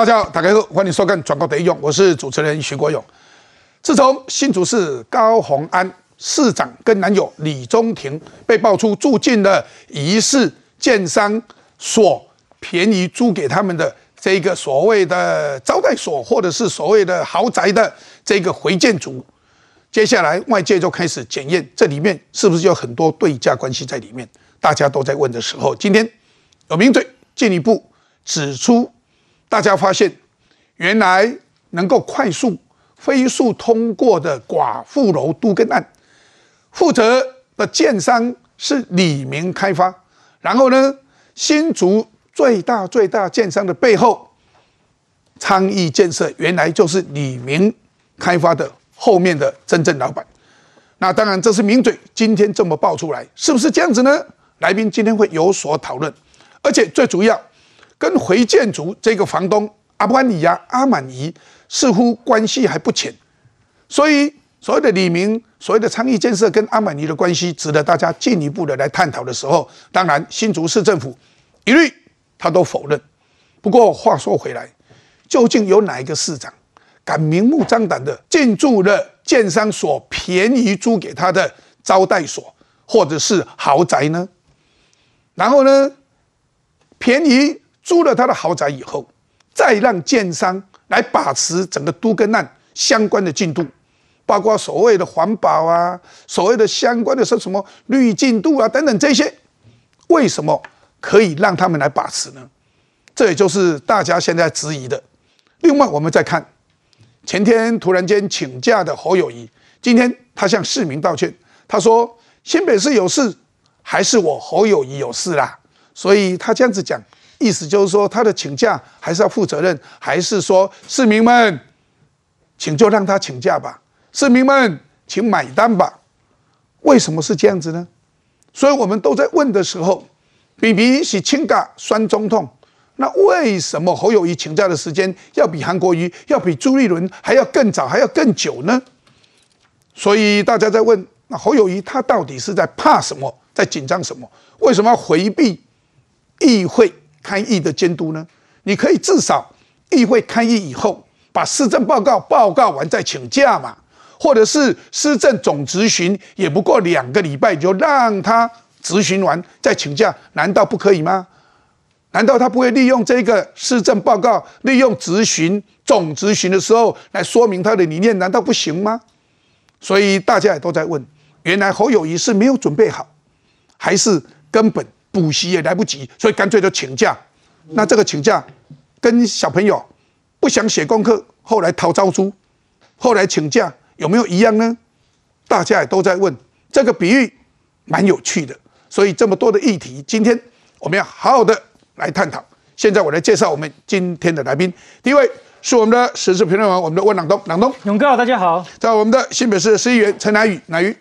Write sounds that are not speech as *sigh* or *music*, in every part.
大家好，打开后欢迎收看《转告得用》，我是主持人徐国勇。自从新竹市高鸿安市长跟男友李中庭被爆出住进了疑似建商所便宜租给他们的这个所谓的招待所，或者是所谓的豪宅的这个回建组，接下来外界就开始检验这里面是不是有很多对价关系在里面。大家都在问的时候，今天有名嘴进一步指出，大家发现原来能够快速。飞速通过的寡妇楼都更案，负责的建商是李明开发，然后呢，新竹最大最大建商的背后，昌邑建设原来就是李明开发的后面的真正老板。那当然这是名嘴今天这么爆出来，是不是这样子呢？来宾今天会有所讨论，而且最主要跟回建筑这个房东阿布安尼亚阿满尼。似乎关系还不浅，所以所谓的李明、所谓的昌邑建设跟阿满尼的关系，值得大家进一步的来探讨的时候，当然新竹市政府一律他都否认。不过话说回来，究竟有哪一个市长敢明目张胆的进驻了建商所便宜租给他的招待所或者是豪宅呢？然后呢，便宜租了他的豪宅以后，再让建商。来把持整个都更案相关的进度，包括所谓的环保啊，所谓的相关的是什么绿进度啊等等这些，为什么可以让他们来把持呢？这也就是大家现在质疑的。另外，我们再看前天突然间请假的侯友谊，今天他向市民道歉，他说新北市有事，还是我侯友谊有事啦，所以他这样子讲。意思就是说，他的请假还是要负责任，还是说市民们，请就让他请假吧，市民们请买单吧。为什么是这样子呢？所以我们都在问的时候，比比是亲嘎酸中痛，那为什么侯友谊请假的时间要比韩国瑜、要比朱立伦还要更早、还要更久呢？所以大家在问，那侯友谊他到底是在怕什么，在紧张什么？为什么要回避议会？开议的监督呢？你可以至少议会开议以后，把施政报告报告完再请假嘛，或者是施政总执行也不过两个礼拜，就让他执行完再请假，难道不可以吗？难道他不会利用这个施政报告，利用执行总执行的时候来说明他的理念？难道不行吗？所以大家也都在问：原来侯友谊是没有准备好，还是根本？补习也来不及，所以干脆就请假。那这个请假，跟小朋友不想写功课，后来逃招租，后来请假有没有一样呢？大家也都在问，这个比喻蛮有趣的。所以这么多的议题，今天我们要好好的来探讨。现在我来介绍我们今天的来宾，第一位是我们的时事评论员，我们的温朗东，朗东，勇哥，大家好。在我们的新北市市议员陈乃宇，乃宇。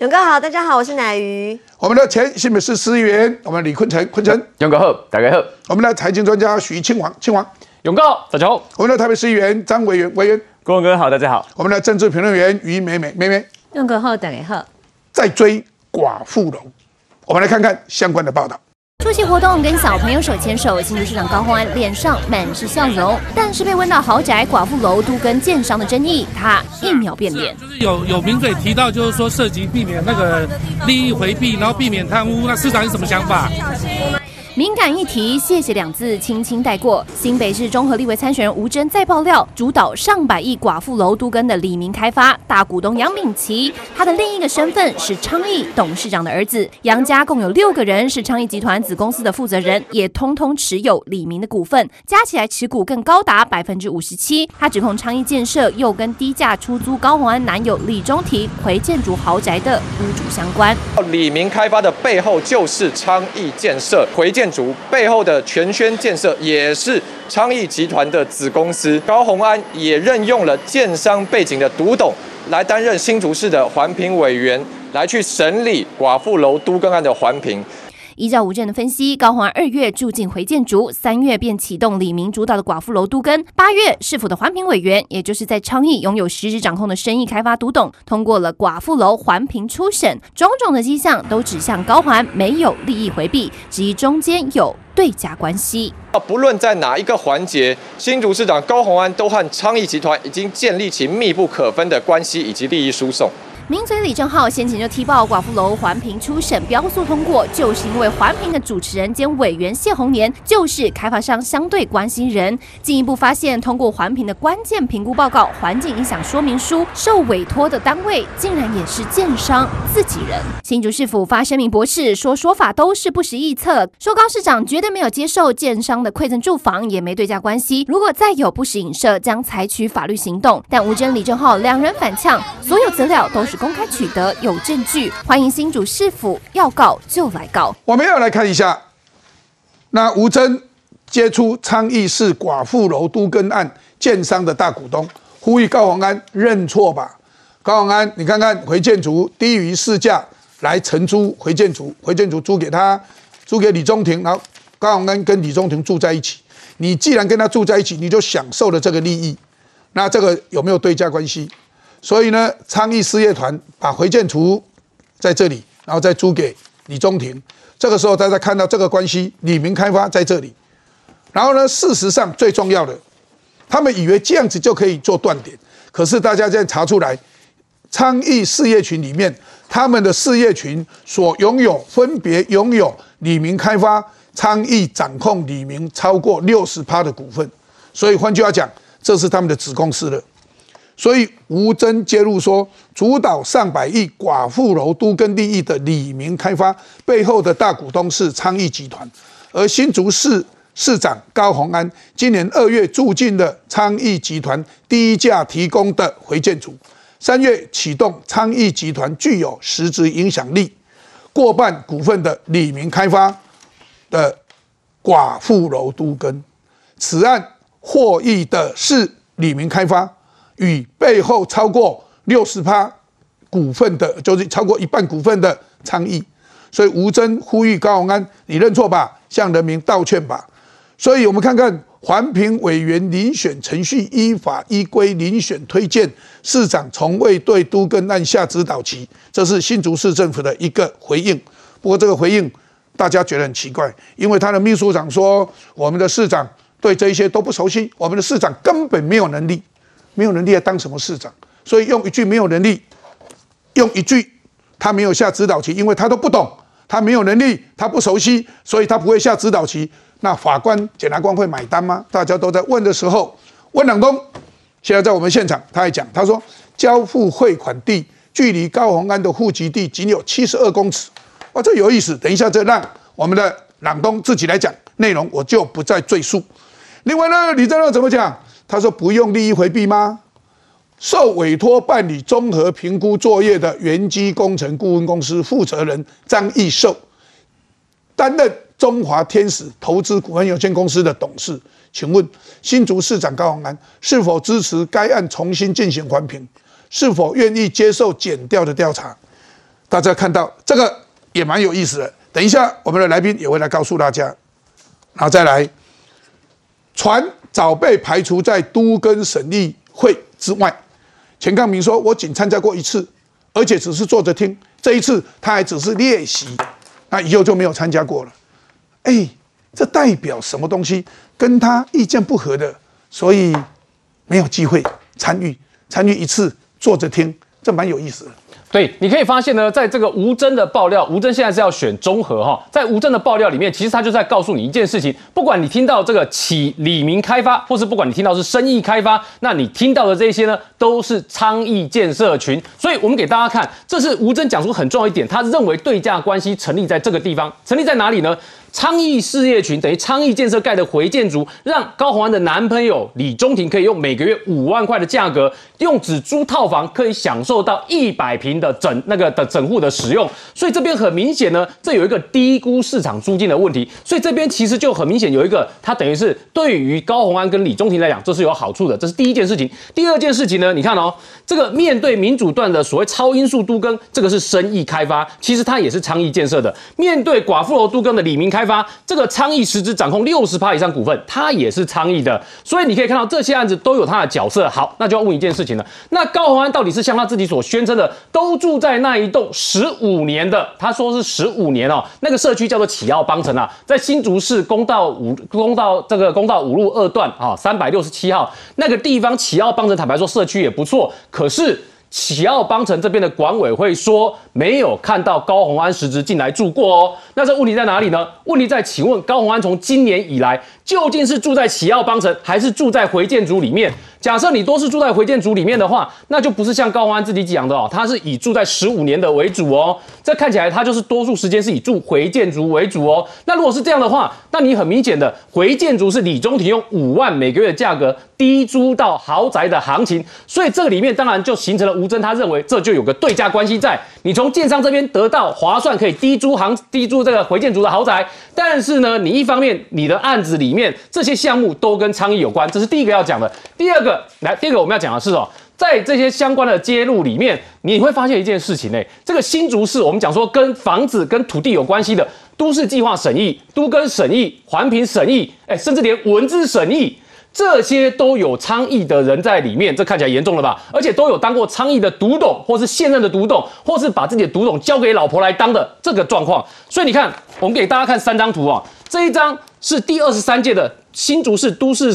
勇哥好，大家好，我是乃瑜。我们的前新北市司议员，我们李坤城，坤城。勇哥好，大家好。我们的财经专家徐庆煌，庆煌。勇哥大家好。我们的台北市议员张委员，委员。郭文哥好，大家好。我们的政治评论员于美美，美美。勇哥好，大家好。在追寡妇龙，我们来看看相关的报道。出席活动跟小朋友手牵手，新竹市长高虹安脸上满是笑容，但是被问到豪宅寡妇楼都跟建商的争议，他一秒变脸。就是有有名嘴提到，就是说涉及避免那个利益回避，然后避免贪污，那市长有什么想法？敏感议题，谢谢两字轻轻带过。新北市中和立委参选人吴征再爆料，主导上百亿寡妇楼都跟的李明开发大股东杨敏琪，他的另一个身份是昌邑董事长的儿子。杨家共有六个人，是昌邑集团子公司的负责人，也通通持有李明的股份，加起来持股更高达百分之五十七。他指控昌邑建设又跟低价出租高宏安男友李中庭回建筑豪宅的屋主相关。李明开发的背后就是昌邑建设回。建筑背后的全轩建设也是昌邑集团的子公司，高鸿安也任用了建商背景的独董来担任新竹市的环评委员，来去审理寡妇楼都更案的环评。依照吴镇的分析，高鸿安二月住进回建竹，三月便启动李明主导的寡妇楼都根，八月市府的环评委员，也就是在昌邑拥有实质掌控的生意开发独董，通过了寡妇楼环评初审，种种的迹象都指向高环没有利益回避，质疑中间有对价关系。不论在哪一个环节，新竹市长高鸿安都和昌邑集团已经建立起密不可分的关系以及利益输送。名嘴李正浩先前就踢爆寡妇楼环评初审标速通过，就是因为环评的主持人兼委员谢宏年就是开发商相对关心人。进一步发现，通过环评的关键评估报告环境影响说明书受委托的单位，竟然也是建商自己人。新竹市府发声明驳斥，说说法都是不实臆测，说高市长绝对没有接受建商的馈赠住房，也没对价关系。如果再有不实影射，将采取法律行动。但吴真、李正浩两人反呛，所有资料都是。公开取得有证据，欢迎新主市府要告就来告。我们要来看一下，那吴征接出昌邑市寡妇楼都根案建商的大股东，呼吁高宏安认错吧。高宏安，你看看回建筑低于市价来承租回建筑，回建筑租给他，租给李中庭，然后高宏安跟李中庭住在一起。你既然跟他住在一起，你就享受了这个利益，那这个有没有对价关系？所以呢，昌邑事业团把回建图在这里，然后再租给李中庭。这个时候大家看到这个关系，李明开发在这里。然后呢，事实上最重要的，他们以为这样子就可以做断点。可是大家现在查出来，昌邑事业群里面，他们的事业群所拥有分别拥有李明开发、昌邑掌控李明超过六十趴的股份。所以换句话讲，这是他们的子公司了。所以吴征揭露说，主导上百亿寡妇楼都跟利益的李明开发背后的大股东是昌邑集团，而新竹市市长高鸿安今年二月住进了昌邑集团低价提供的回建组，三月启动昌邑集团具有实质影响力过半股份的李明开发的寡妇楼都跟，此案获益的是李明开发。与背后超过六十趴股份的，就是超过一半股份的倡议，所以吴征呼吁高鸿安，你认错吧，向人民道歉吧。所以我们看看环评委员遴选程序依法依规遴选推荐市长，从未对都更案下指导棋，这是新竹市政府的一个回应。不过这个回应大家觉得很奇怪，因为他的秘书长说，我们的市长对这一些都不熟悉，我们的市长根本没有能力。没有能力当什么市长，所以用一句没有能力，用一句他没有下指导棋，因为他都不懂，他没有能力，他不熟悉，所以他不会下指导棋。那法官、检察官会买单吗？大家都在问的时候，温朗东现在在我们现场，他还讲，他说交付汇款地距离高鸿安的户籍地仅有七十二公尺，哇，这有意思。等一下，这让我们的朗东自己来讲内容，我就不再赘述。另外呢，李正亮怎么讲？他说：“不用利益回避吗？受委托办理综合评估作业的元基工程顾问公司负责人张义寿，担任中华天使投资股份有限公司的董事。请问新竹市长高宏安是否支持该案重新进行环评？是否愿意接受减调的调查？大家看到这个也蛮有意思的。等一下，我们的来宾也会来告诉大家。然后再来传。”早被排除在都跟省议会之外。钱康明说：“我仅参加过一次，而且只是坐着听。这一次他还只是练习，那以后就没有参加过了。”哎，这代表什么东西？跟他意见不合的，所以没有机会参与。参与一次坐着听，这蛮有意思的。对，你可以发现呢，在这个吴征的爆料，吴征现在是要选中和哈，在吴征的爆料里面，其实他就在告诉你一件事情：不管你听到这个起李明开发，或是不管你听到是生意开发，那你听到的这些呢，都是昌邑建设群。所以我们给大家看，这是吴征讲出很重要一点，他认为对价关系成立在这个地方，成立在哪里呢？昌邑事业群等于昌邑建设盖的回建筑，让高虹安的男朋友李中庭可以用每个月五万块的价格，用只租套房可以享受到一百平的整那个的整户的使用。所以这边很明显呢，这有一个低估市场租金的问题。所以这边其实就很明显有一个，它等于是对于高虹安跟李中庭来讲，这是有好处的。这是第一件事情。第二件事情呢，你看哦，这个面对民主段的所谓超音速都更，这个是生意开发，其实它也是昌邑建设的。面对寡妇楼都更的李明开开发，这个昌邑实质掌控六十趴以上股份，它也是昌邑的。所以你可以看到这些案子都有它的角色。好，那就要问一件事情了，那高宏安到底是像他自己所宣称的，都住在那一栋十五年的？他说是十五年哦，那个社区叫做启奥邦城啊，在新竹市公道五公道这个公道五路二段啊，三百六十七号那个地方启奥邦城，坦白说社区也不错，可是。启奥邦城这边的管委会说没有看到高虹安实质进来住过哦，那这问题在哪里呢？问题在，请问高虹安从今年以来究竟是住在启奥邦城，还是住在回建组里面？假设你都是住在回建组里面的话，那就不是像高虹安自己讲的哦，他是以住在十五年的为主哦，这看起来他就是多数时间是以住回建组为主哦。那如果是这样？的话，那你很明显的回建组是李中庭用五万每个月的价格低租到豪宅的行情，所以这个里面当然就形成了吴征他认为这就有个对价关系在，你从建商这边得到划算可以低租行低租这个回建族的豪宅，但是呢，你一方面你的案子里面这些项目都跟昌邑有关，这是第一个要讲的。第二个。来，第二个我们要讲的是哦，在这些相关的揭露里面，你会发现一件事情呢，这个新竹市，我们讲说跟房子、跟土地有关系的都市计划审议、都跟审议、环评审议，哎，甚至连文字审议，这些都有昌邑的人在里面，这看起来严重了吧？而且都有当过昌邑的独董，或是现任的独董，或是把自己的独董交给老婆来当的这个状况。所以你看，我们给大家看三张图啊，这一张是第二十三届的新竹市都市。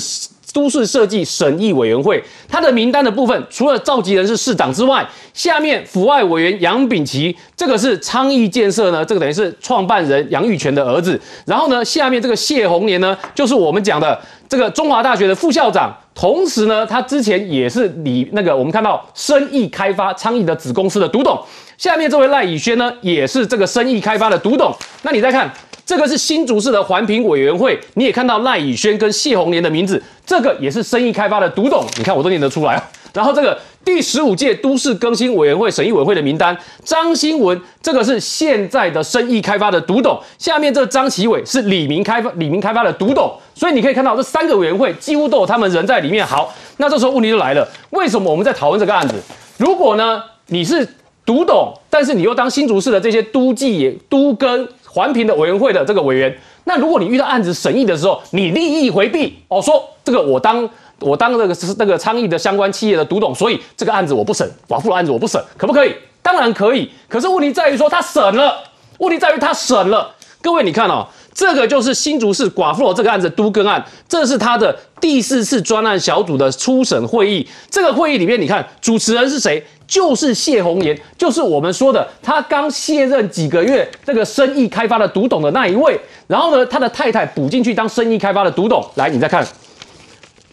都市设计审议委员会，它的名单的部分，除了召集人是市长之外，下面府外委员杨炳奇，这个是昌邑建设呢，这个等于是创办人杨玉泉的儿子。然后呢，下面这个谢宏年呢，就是我们讲的这个中华大学的副校长，同时呢，他之前也是你那个我们看到生意开发昌邑的子公司的独董。下面这位赖以轩呢，也是这个生意开发的独董。那你再看。这个是新竹市的环评委员会，你也看到赖以轩跟谢宏年的名字，这个也是生意开发的独董，你看我都念得出来。然后这个第十五届都市更新委员会审议委员会的名单，张新文这个是现在的生意开发的独董，下面这张启伟是李明开发李明开发的独董，所以你可以看到这三个委员会几乎都有他们人在里面。好，那这时候问题就来了，为什么我们在讨论这个案子？如果呢你是独董，但是你又当新竹市的这些都计都跟环评的委员会的这个委员，那如果你遇到案子审议的时候，你利益回避哦，说这个我当我当这个是那个昌邑的相关企业的独董，所以这个案子我不审，寡妇的案子我不审，可不可以？当然可以。可是问题在于说他审了，问题在于他审了。各位你看哦，这个就是新竹市寡妇楼这个案子都更案，这是他的第四次专案小组的初审会议。这个会议里面，你看主持人是谁？就是谢宏言，就是我们说的他刚卸任几个月，这个生意开发的独董的那一位。然后呢，他的太太补进去当生意开发的独董。来，你再看，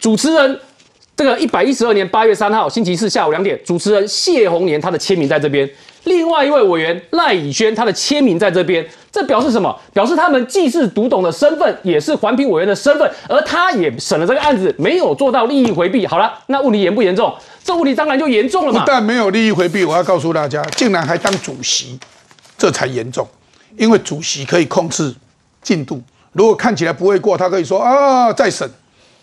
主持人这个一百一十二年八月三号星期四下午两点，主持人谢宏年他的签名在这边。另外一位委员赖以轩，他的签名在这边，这表示什么？表示他们既是独董的身份，也是环评委员的身份，而他也审了这个案子，没有做到利益回避。好了，那问题严不严重？这问题当然就严重了嘛。不但没有利益回避，我要告诉大家，竟然还当主席，这才严重。因为主席可以控制进度，如果看起来不会过，他可以说啊再审，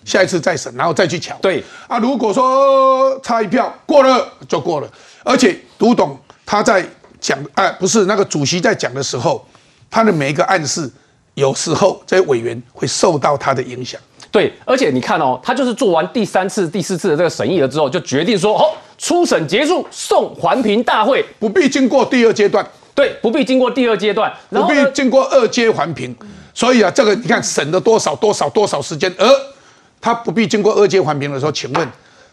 下一次再审，然后再去抢。对啊，如果说差一票过了就过了，而且读懂。他在讲，哎，不是那个主席在讲的时候，他的每一个暗示，有时候这些委员会受到他的影响。对，而且你看哦，他就是做完第三次、第四次的这个审议了之后，就决定说，哦，初审结束，送环评大会，不必经过第二阶段。对，不必经过第二阶段，不必经过二阶环评。所以啊，这个你看审了多少多少多少时间，而他不必经过二阶环评的时候，请问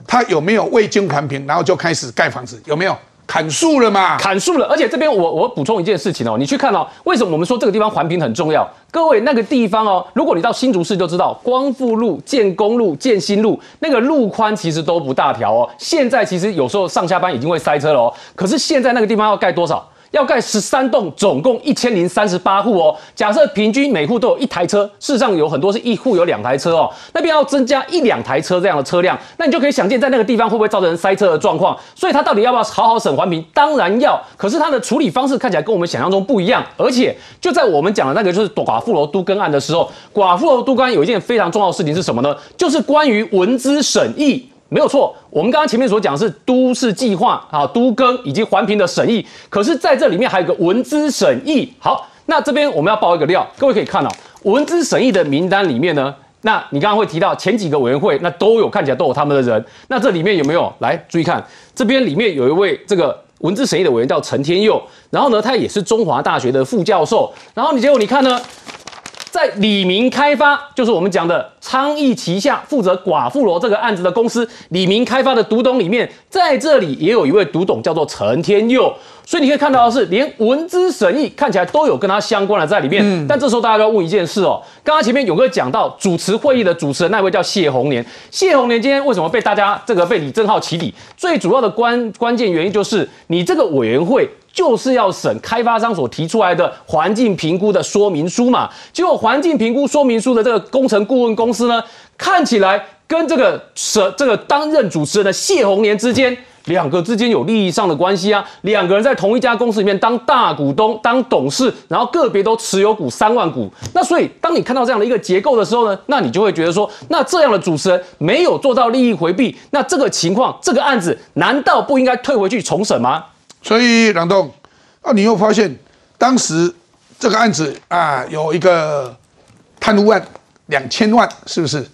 他有没有未经环评，然后就开始盖房子？有没有？砍树了嘛？砍树了，而且这边我我补充一件事情哦，你去看哦，为什么我们说这个地方环评很重要？各位那个地方哦，如果你到新竹市就知道，光复路、建工路、建新路那个路宽其实都不大条哦。现在其实有时候上下班已经会塞车了哦，可是现在那个地方要盖多少？要盖十三栋，总共一千零三十八户哦。假设平均每户都有一台车，事实上有很多是一户有两台车哦。那边要增加一两台车这样的车辆，那你就可以想见，在那个地方会不会造成塞车的状况？所以他到底要不要好好审环评？当然要。可是他的处理方式看起来跟我们想象中不一样，而且就在我们讲的那个就是寡妇楼都更案的时候，寡妇楼都更案有一件非常重要的事情是什么呢？就是关于文资审议。没有错，我们刚刚前面所讲是都市计划啊、都更以及环评的审议，可是在这里面还有一个文资审议。好，那这边我们要爆一个料，各位可以看到文资审议的名单里面呢，那你刚刚会提到前几个委员会，那都有看起来都有他们的人，那这里面有没有来注意看？这边里面有一位这个文资审议的委员叫陈天佑，然后呢，他也是中华大学的副教授，然后你结果你看呢？在李明开发，就是我们讲的昌邑旗下负责寡妇楼这个案子的公司，李明开发的独董里面，在这里也有一位独董叫做陈天佑，所以你可以看到的是，连文资审议看起来都有跟他相关的在里面。但这时候大家要问一件事哦，刚刚前面勇哥讲到主持会议的主持人那位叫谢红年，谢红年今天为什么被大家这个被李正浩起底？最主要的关关键原因就是你这个委员会。就是要审开发商所提出来的环境评估的说明书嘛，结果环境评估说明书的这个工程顾问公司呢，看起来跟这个审这个担任主持人的谢宏年之间，两个之间有利益上的关系啊，两个人在同一家公司里面当大股东、当董事，然后个别都持有股三万股，那所以当你看到这样的一个结构的时候呢，那你就会觉得说，那这样的主持人没有做到利益回避，那这个情况这个案子难道不应该退回去重审吗？所以朗东，啊，你又发现当时这个案子啊，有一个贪污案两千万，是不是？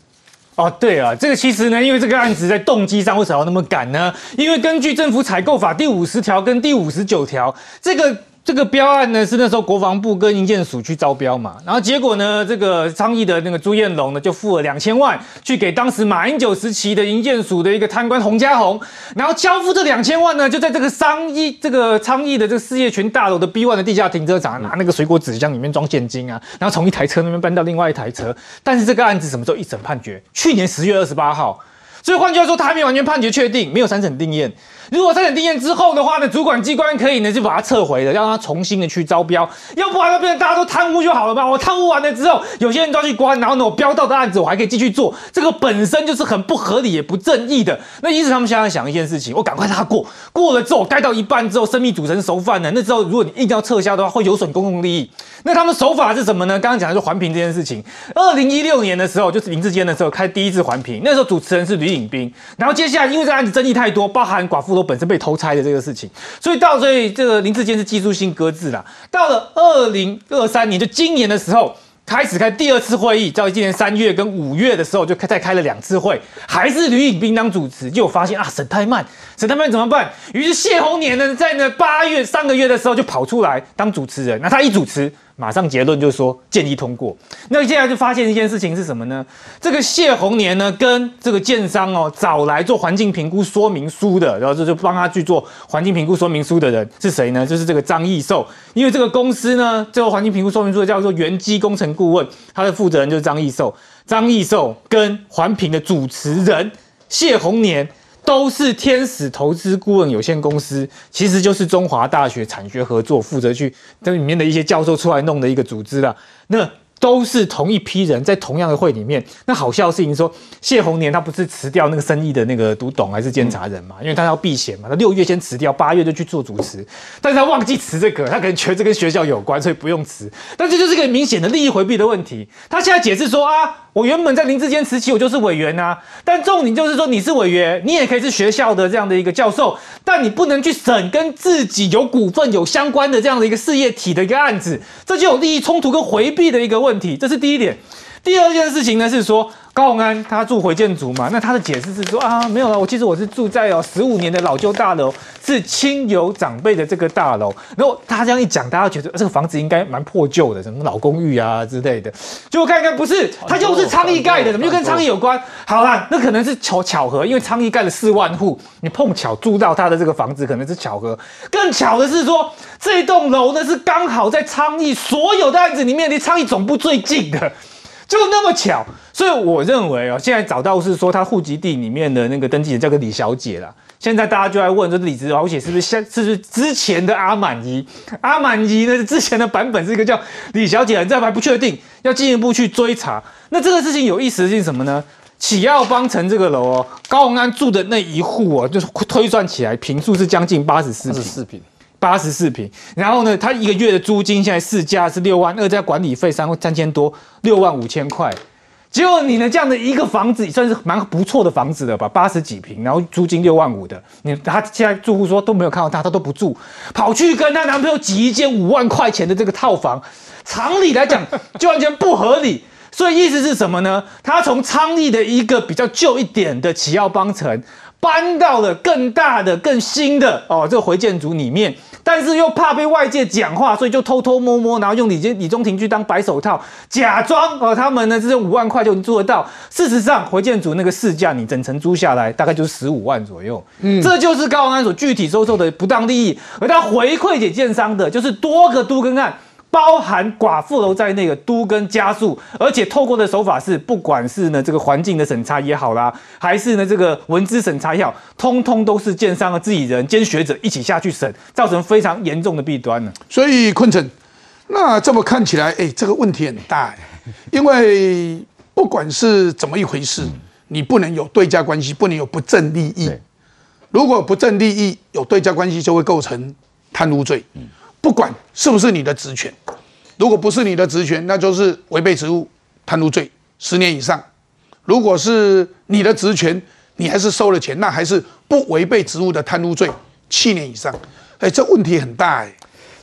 哦，对啊，这个其实呢，因为这个案子在动机上为什么要那么赶呢？因为根据政府采购法第五十条跟第五十九条，这个。这个标案呢是那时候国防部跟营建署去招标嘛，然后结果呢，这个昌邑的那个朱彦龙呢就付了两千万去给当时马英九时期的营建署的一个贪官洪家宏，然后交付这两千万呢，就在这个商议这个昌邑的这个事业群大楼的 B one 的地下停车场拿那个水果纸箱里面装现金啊，然后从一台车那边搬到另外一台车，但是这个案子什么时候一审判决？去年十月二十八号，所以换句话说，他还没完全判决确定，没有三审定验。如果三审定验之后的话呢，主管机关可以呢就把它撤回了，让他重新的去招标，要不然要变成大家都贪污就好了嘛。我贪污完了之后，有些人都要去关，然后呢我标到的案子我还可以继续做，这个本身就是很不合理也不正义的。那因此他们现在想一件事情，我赶快让他过，过了之后盖到一半之后，生命煮成熟饭呢，那之后如果你硬要撤销的话，会有损公共利益。那他们手法是什么呢？刚刚讲的是环评这件事情。二零一六年的时候，就是林志坚的时候开第一次环评，那时候主持人是吕颖斌，然后接下来因为这个案子争议太多，包含寡妇本身被偷拆的这个事情，所以到所以这个林志坚是技术性搁置了。到了二零二三年，就今年的时候。开始开第二次会议，到今年三月跟五月的时候就开再开了两次会，还是吕颖斌当主持，就发现啊审太慢，审太慢怎么办？于是谢宏年呢，在呢八月上个月的时候就跑出来当主持人，那他一主持。马上结论就是说建议通过。那现在就发现一件事情是什么呢？这个谢宏年呢，跟这个建商哦找来做环境评估说明书的，然后就就帮他去做环境评估说明书的人是谁呢？就是这个张义寿。因为这个公司呢，这个环境评估说明书叫做元基工程顾问，他的负责人就是张义寿。张义寿跟环评的主持人谢宏年。都是天使投资顾问有限公司，其实就是中华大学产学合作负责去这里面的一些教授出来弄的一个组织了。那。都是同一批人在同样的会里面。那好笑的事情说，谢宏年他不是辞掉那个生意的那个独董还是监察人嘛？因为他要避嫌嘛。他六月先辞掉，八月就去做主持，但是他忘记辞这个，他可能觉得这跟学校有关，所以不用辞。但这就是个明显的利益回避的问题。他现在解释说啊，我原本在林志坚时期我就是委员呐，但重点就是说你是委员，你也可以是学校的这样的一个教授，但你不能去审跟自己有股份有相关的这样的一个事业体的一个案子，这就有利益冲突跟回避的一个问。问题，这是第一点。第二件事情呢，是说。高鸿安他住回建族嘛？那他的解释是说啊，没有了，我其实我是住在哦十五年的老旧大楼，是亲友长辈的这个大楼。然后他这样一讲，大家觉得这个房子应该蛮破旧的，什么老公寓啊之类的。结果看看不是，他就是昌邑盖的，怎么就跟昌邑有关？好啦，那可能是巧巧合，因为昌邑盖了四万户，你碰巧住到他的这个房子，可能是巧合。更巧的是说，这栋楼呢是刚好在昌邑所有的案子里面离昌邑总部最近的。就那么巧，所以我认为哦，现在找到是说他户籍地里面的那个登记人叫个李小姐啦。现在大家就在问，这李子小姐是不是现是不是之前的阿满姨？阿满姨呢？之前的版本是一个叫李小姐，这还不确定，要进一步去追查。那这个事情有意思的是什么呢？启耀邦城这个楼哦，高鸿安住的那一户哦，就是推算起来平数是将近八十四平，四平。八十四平，然后呢，他一个月的租金现在市价是六万二，加管理费三三千多，六万五千块。结果你呢，这样的一个房子算是蛮不错的房子了吧？八十几平，然后租金六万五的，你他现在住户说都没有看到他，他都不住，跑去跟他男朋友挤一间五万块钱的这个套房，常理来讲就完全不合理。*laughs* 所以意思是什么呢？他从昌邑的一个比较旧一点的启耀邦城，搬到了更大的、更新的哦这个回建组里面。但是又怕被外界讲话，所以就偷偷摸摸，然后用李金李中廷去当白手套，假装哦，他们呢这五万块就能做得到。事实上，回建组那个市价，你整层租下来大概就是十五万左右。嗯，这就是高安所具体收受的不当利益，而他回馈给建商的，就是多个都更案。包含寡妇楼在内的都跟加速，而且透过的手法是，不管是呢这个环境的审查也好啦，还是呢这个文资审查也好，通通都是建商的自己人兼学者一起下去审，造成非常严重的弊端呢。所以坤城，那这么看起来，哎，这个问题很大，因为不管是怎么一回事，你不能有对价关系，不能有不正利益。如果不正利益有对价关系，就会构成贪污罪。不管是不是你的职权，如果不是你的职权，那就是违背职务贪污罪，十年以上；如果是你的职权，你还是收了钱，那还是不违背职务的贪污罪，七年以上。哎，这问题很大哎。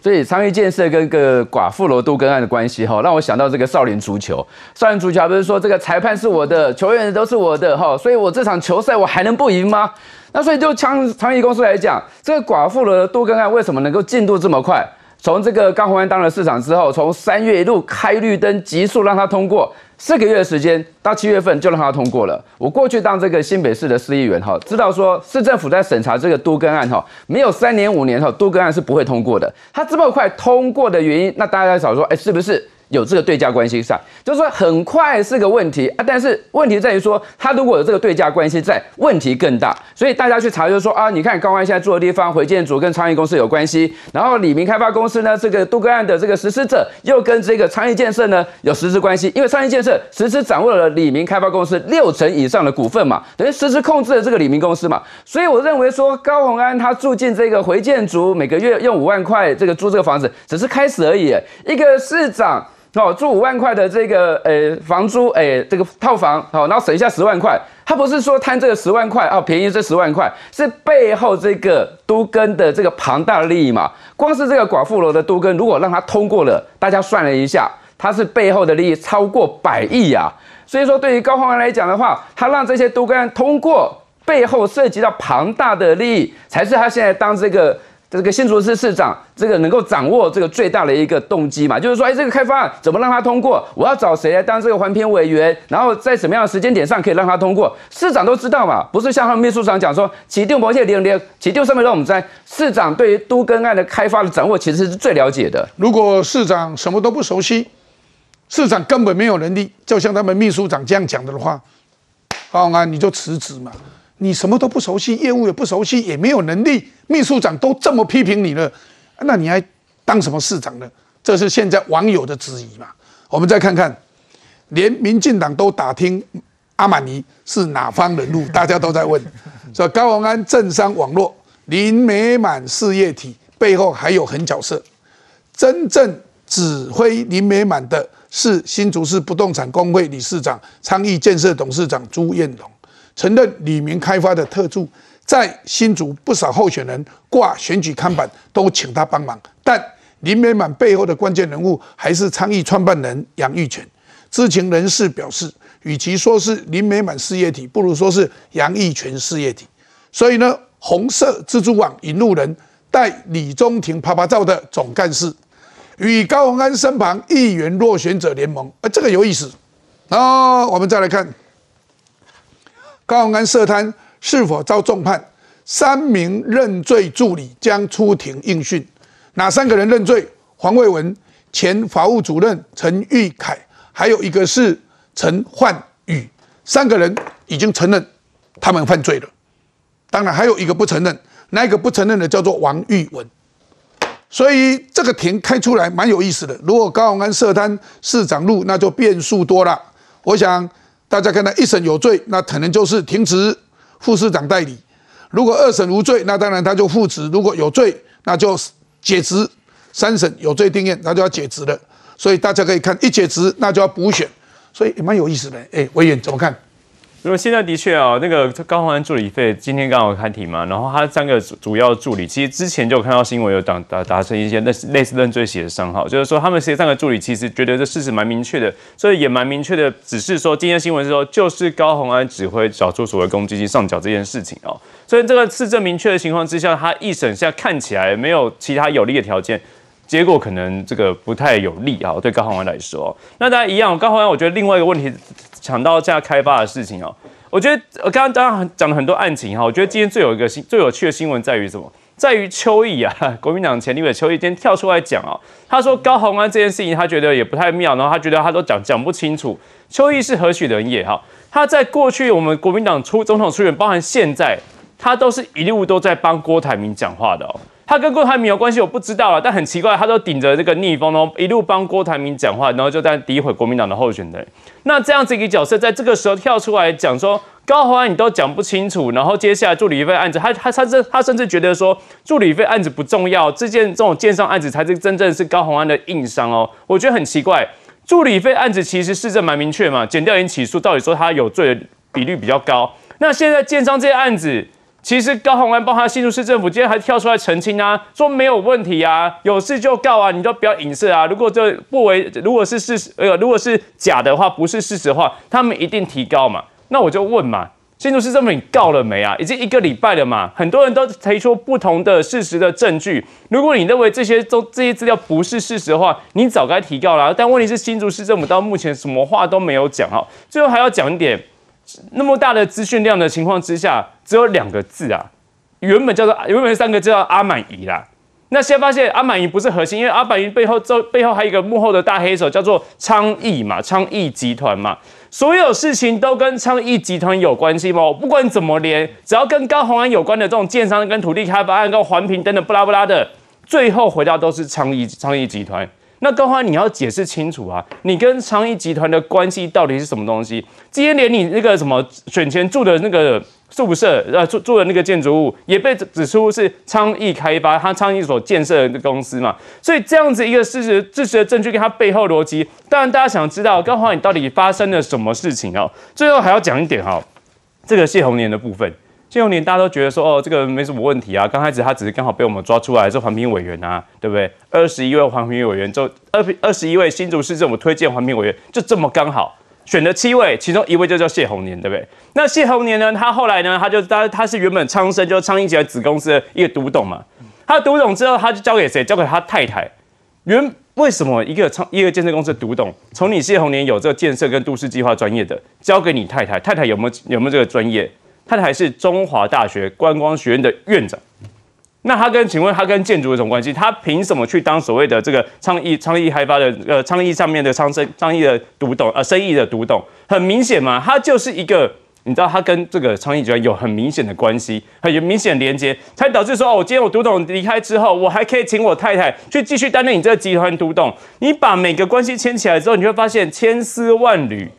所以昌邑建设跟个寡妇楼都跟案的关系哈，让我想到这个少林足球。少林足球不是说这个裁判是我的，球员都是我的哈，所以我这场球赛我还能不赢吗？那所以就昌昌邑公司来讲，这个寡妇楼的多更案为什么能够进度这么快？从这个高鸿安当了市长之后，从三月一路开绿灯，急速让他通过，四个月的时间到七月份就让他通过了。我过去当这个新北市的市议员哈，知道说市政府在审查这个都更案哈，没有三年五年哈，都更案是不会通过的。他这么快通过的原因，那大家在想说，哎，是不是？有这个对价关系上，就是说很快是个问题啊，但是问题在于说，他如果有这个对价关系在，问题更大。所以大家去查就是说啊，你看高安现在住的地方，回建组跟昌邑公司有关系，然后李明开发公司呢，这个杜根案的这个实施者又跟这个昌邑建设呢有实质关系，因为昌邑建设实质掌握了李明开发公司六成以上的股份嘛，等于实质控制了这个李明公司嘛。所以我认为说，高宏安他住进这个回建组，每个月用五万块这个租这个房子，只是开始而已。一个市长。哦，住五万块的这个呃房租，哎，这个套房，好，然后省下十万块，他不是说贪这个十万块哦，便宜这十万块，是背后这个都根的这个庞大的利益嘛？光是这个寡妇楼的都根，如果让他通过了，大家算了一下，他是背后的利益超过百亿呀。所以说，对于高鸿安来讲的话，他让这些都根通过，背后涉及到庞大的利益，才是他现在当这个。这个新竹市市长，这个能够掌握这个最大的一个动机嘛，就是说，哎，这个开发案怎么让他通过？我要找谁来当这个环评委员？然后在什么样的时间点上可以让他通过？市长都知道嘛，不是像他们秘书长讲说，起定博谢连连，起定上面让我们在市长对于都更案的开发的掌握，其实是最了解的。如果市长什么都不熟悉，市长根本没有能力，就像他们秘书长这样讲的话，高安你就辞职嘛。你什么都不熟悉，业务也不熟悉，也没有能力，秘书长都这么批评你了，那你还当什么市长呢？这是现在网友的质疑嘛？我们再看看，连民进党都打听阿玛尼是哪方人物，大家都在问，说高鸿安政商网络林美满事业体背后还有狠角色，真正指挥林美满的是新竹市不动产工会理事长、昌邑建设董事长朱彦龙。承认李明开发的特助，在新竹不少候选人挂选举看板都请他帮忙，但林美满背后的关键人物还是倡议创办人杨玉泉。知情人士表示，与其说是林美满事业体，不如说是杨玉泉事业体。所以呢，红色蜘蛛网引路人带李中庭拍拍照的总干事，与高鸿安身旁议员落选者联盟，啊，这个有意思。那我们再来看。高鸿安涉贪是否遭重判？三名认罪助理将出庭应讯。哪三个人认罪？黄卫文、前法务主任陈玉凯，还有一个是陈焕宇三个人已经承认他们犯罪了。当然还有一个不承认，那一个不承认的叫做王玉文。所以这个庭开出来蛮有意思的。如果高鸿安涉贪市长路，那就变数多了。我想大家看到一审有罪，那可能就是停职副市长代理；如果二审无罪，那当然他就复职；如果有罪，那就解职。三审有罪定验，那就要解职了。所以大家可以看，一解职那就要补选，所以也蛮有意思的。哎，委员怎么看？因为现在的确啊，那个高鸿安助理费今天刚好开庭嘛，然后他三个主主要助理，其实之前就有看到新闻有达达达成一些类似类似认罪协商，哈，就是说他们这三个助理其实觉得这事实蛮明确的，所以也蛮明确的，只是说今天新闻是说就是高鸿安指挥找出所谓公积金上缴这件事情哦，所以这个事证明确的情况之下，他一审现在看起来没有其他有利的条件，结果可能这个不太有利啊，对高鸿安来说，那大家一样，高鸿安我觉得另外一个问题。抢到这样开发的事情哦，我觉得我刚刚刚刚讲了很多案情哈，我觉得今天最有一个新最有趣的新闻在于什么？在于邱毅啊，*laughs* 国民党前立委邱毅今天跳出来讲哦，他说高鸿安这件事情他觉得也不太妙，然后他觉得他都讲讲不清楚。邱毅是何许人也哈？他在过去我们国民党出总统出选，包含现在，他都是一路都在帮郭台铭讲话的哦。他跟郭台铭有关系，我不知道啊，但很奇怪，他都顶着这个逆风哦，一路帮郭台铭讲话，然后就在诋毁国民党的候选人。那这样子一个角色，在这个时候跳出来讲说高鸿安你都讲不清楚，然后接下来助理费案子，他他他甚他甚至觉得说助理费案子不重要，这件这种建商案子才是真正是高鸿安的硬伤哦。我觉得很奇怪，助理费案子其实市政蛮明确嘛，减掉已经起诉，到底说他有罪的比率比较高。那现在建商这些案子。其实高鸿安包括新竹市政府今天还跳出来澄清啊，说没有问题啊，有事就告啊，你都不要影射啊。如果这不为，如果是事实，呃，如果是假的话，不是事实的话，他们一定提高嘛。那我就问嘛，新竹市政府你告了没啊？已经一个礼拜了嘛，很多人都提出不同的事实的证据。如果你认为这些都这些资料不是事实的话，你早该提告了。但问题是新竹市政府到目前什么话都没有讲哈。最后还要讲一点。那么大的资讯量的情况之下，只有两个字啊，原本叫做原本三个字叫阿满姨啦。那现在发现阿满姨不是核心，因为阿满姨背后这背后还有一个幕后的大黑手叫做昌邑嘛，昌邑集团嘛，所有事情都跟昌邑集团有关系吗？不管怎么连，只要跟高鸿安有关的这种建商、跟土地开发案、跟环评等等不拉不拉的，最后回到都是昌邑昌邑集团。那高欢，你要解释清楚啊！你跟昌邑集团的关系到底是什么东西？今天连你那个什么选前住的那个宿舍，呃，住住的那个建筑物也被指出是昌邑开发，他昌邑所建设的公司嘛。所以这样子一个事实、事实的证据跟他背后逻辑，当然大家想知道高欢你到底发生了什么事情哦。最后还要讲一点哈，这个谢宏年的部分。谢永年大家都觉得说，哦，这个没什么问题啊。刚开始他只是刚好被我们抓出来是环评委员啊，对不对？二十一位环评委员，就二二十一位新竹市政府推荐环评委员，就这么刚好选了七位，其中一位就叫谢宏年，对不对？那谢宏年呢，他后来呢，他就他他是原本昌生，就是昌英集团子公司的一个独董嘛。他独董之后，他就交给谁？交给他太太。原为什么一个昌一个建设公司独董，从你谢宏年有这个建设跟都市计划专业的，交给你太太，太太有没有有没有这个专业？他还是中华大学观光学院的院长，那他跟请问他跟建筑有什么关系？他凭什么去当所谓的这个倡议倡议开发的呃倡议上面的昌生倡议的独董呃生意的独董？很明显嘛，他就是一个你知道他跟这个倡议集团有很明显的关系，很有明显连接，才导致说哦，今天我独董离开之后，我还可以请我太太去继续担任你这个集团独董。你把每个关系牵起来之后，你会发现千丝万缕。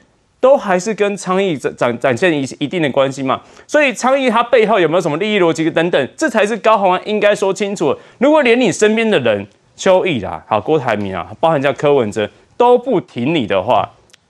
都还是跟昌邑展展展现一一定的关系嘛，所以昌邑它背后有没有什么利益逻辑等等，这才是高鸿安应该说清楚。如果连你身边的人邱毅啦、好郭台铭啊，包含像柯文哲都不挺你的话，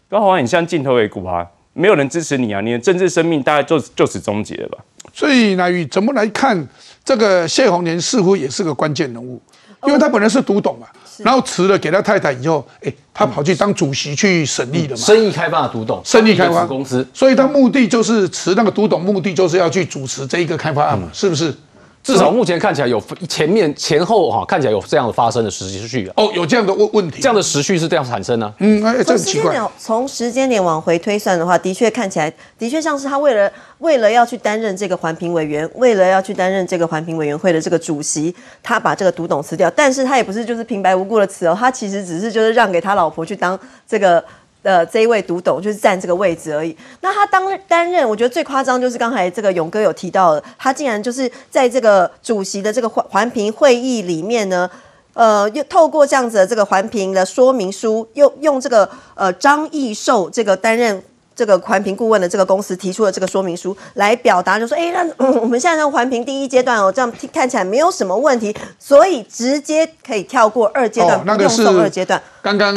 高鸿安你像镜头为骨啊，没有人支持你啊，你的政治生命大概就就此终结了吧？所以乃宇怎么来看这个谢宏年似乎也是个关键人物，因为他本来是独董嘛。然后辞了给他太太以后，哎，他跑去当主席去审理了嘛。生意开发的独董，生意开发公司，所以他目的就是辞那个独董，目的就是要去主持这一个开发案嘛，是不是？至少目前看起来有前面前后哈，看起来有这样的发生的时序哦，有这样的问问题，这样的时序是这样产生呢？嗯，哎，这很奇怪。从时间点往回推算的话，的确看起来的确像是他为了为了要去担任这个环评委员，为了要去担任这个环评委员会的这个主席，他把这个独董辞掉，但是他也不是就是平白无故的辞哦，他其实只是就是让给他老婆去当这个呃，这一位独董就是占这个位置而已。那他当担任，我觉得最夸张就是刚才这个勇哥有提到的，他竟然就是在这个主席的这个环环评会议里面呢，呃，又透过这样子的这个环评的说明书，又用这个呃张义寿这个担任。这个环评顾问的这个公司提出了这个说明书，来表达就说，哎，那、我们现在在环评第一阶段哦，这样看起来没有什么问题，所以直接可以跳过二阶段，哦那个是不用送二阶段。刚刚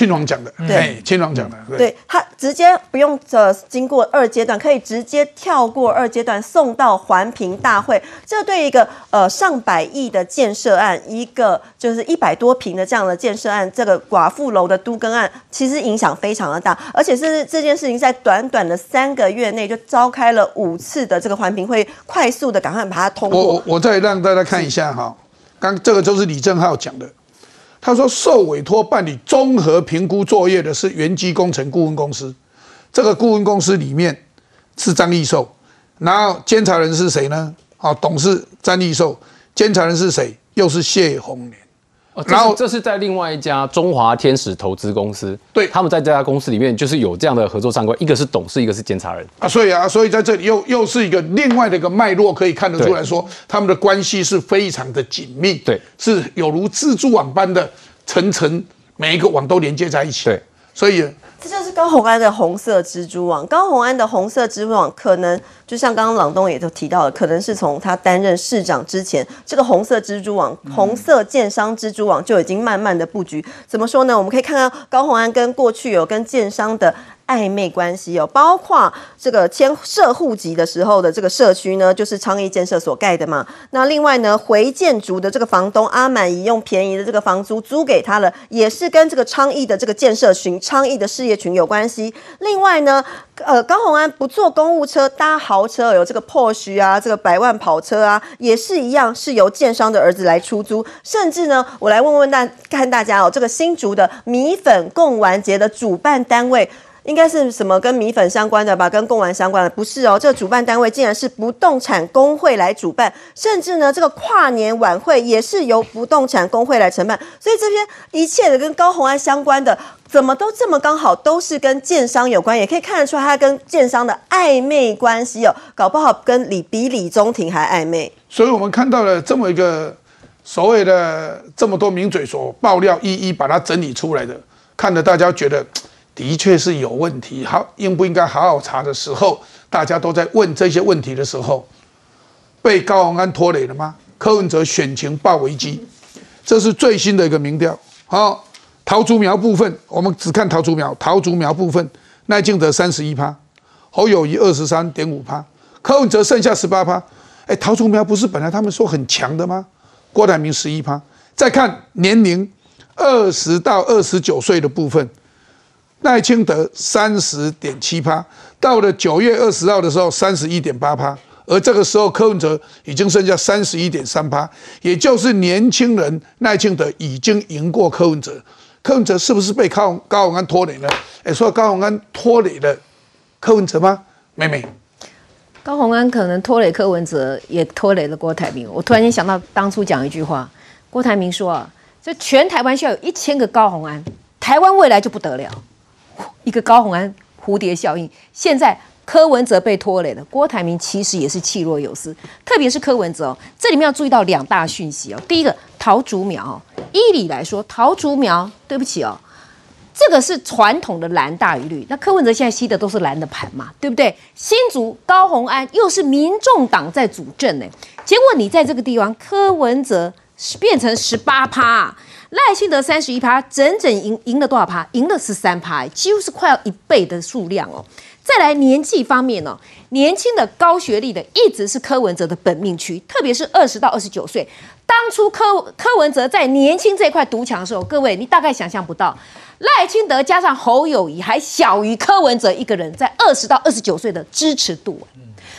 庆王讲的，对哎，庆王讲的，对，他直接不用呃经过二阶段，可以直接跳过二阶段送到环评大会。这对一个呃上百亿的建设案，一个就是一百多平的这样的建设案，这个寡妇楼的都更案，其实影响非常的大，而且是这件事情在短短的三个月内就召开了五次的这个环评会，快速的赶快把它通过我我。我再让大家看一下哈，刚这个就是李正浩讲的，他说受委托办理综合评估作业的是原基工程顾问公司，这个顾问公司里面是张义寿，然后监察人是谁呢？啊，董事张义寿，监察人是谁？又是谢宏年。哦，然后是这是在另外一家中华天使投资公司，对。他们在这家公司里面就是有这样的合作上规，一个是董事，一个是监察人。啊，所以啊，所以在这里又又是一个另外的一个脉络，可以看得出来说，他们的关系是非常的紧密，对，是有如蜘蛛网般的层层，每一个网都连接在一起，对，所以这就是高红安的红色蜘蛛网。高红安的红色蜘蛛网，可能就像刚刚朗东也都提到了，可能是从他担任市长之前，这个红色蜘蛛网、红色建商蜘蛛网就已经慢慢的布局。怎么说呢？我们可以看到高红安跟过去有跟建商的。暧昧关系哦，包括这个迁社户籍的时候的这个社区呢，就是昌邑建设所盖的嘛。那另外呢，回建筑的这个房东阿满以用便宜的这个房租租给他了，也是跟这个昌邑的这个建设群、昌邑的事业群有关系。另外呢，呃，高虹安不坐公务车，搭豪车，有这个 Porsche 啊，这个百万跑车啊，也是一样，是由建商的儿子来出租。甚至呢，我来问问大看大家哦，这个新竹的米粉贡丸节的主办单位。应该是什么跟米粉相关的吧，跟贡丸相关的不是哦。这个主办单位竟然是不动产工会来主办，甚至呢，这个跨年晚会也是由不动产工会来承办。所以这些一切的跟高虹安相关的，怎么都这么刚好都是跟建商有关，也可以看得出他跟建商的暧昧关系哦，搞不好跟李比李宗廷还暧昧。所以我们看到了这么一个所谓的这么多名嘴所爆料，一一把它整理出来的，看得大家觉得的确是有问题，好应不应该好好查的时候，大家都在问这些问题的时候，被高鸿安拖累了吗？柯文哲选情爆危机，这是最新的一个民调。好，桃竹苗部分，我们只看桃竹苗，桃竹苗部分，赖清德三十一趴，侯友谊二十三点五趴，柯文哲剩下十八趴。哎，桃竹苗不是本来他们说很强的吗？郭台铭十一趴。再看年龄，二十到二十九岁的部分，赖清德三十点七趴，到了九月二十号的时候，三十一点八趴。而这个时候，柯文哲已经剩下三十一点三趴，也就是年轻人赖清德已经赢过柯文哲。柯文哲是不是被高高鸿安拖累了？哎，说高鸿安拖累了柯文哲吗？妹妹，高鸿安可能拖累柯文哲，也拖累了郭台铭。我突然间想到当初讲一句话，郭台铭说啊，这全台湾需要有一千个高鸿安，台湾未来就不得了。一个高鸿安蝴蝶效应，现在柯文哲被拖累了，郭台铭其实也是气若游丝，特别是柯文哲哦，这里面要注意到两大讯息哦。第一个，桃竹苗，依理来说，桃竹苗，对不起哦，这个是传统的蓝大于绿，那柯文哲现在吸的都是蓝的盘嘛，对不对？新竹高鸿安又是民众党在主政呢，结果你在这个地方，柯文哲变成十八趴、赖清德三十一趴，整整赢赢了多少趴？赢了十三趴，几乎是快要一倍的数量哦。再来年纪方面呢、年轻的高学历的一直是柯文哲的本命区，特别是二十到二十九岁。当初柯柯文哲在年轻这块独强的时候，各位你大概想象不到，赖清德加上侯友谊还小于柯文哲一个人在二十到二十九岁的支持度。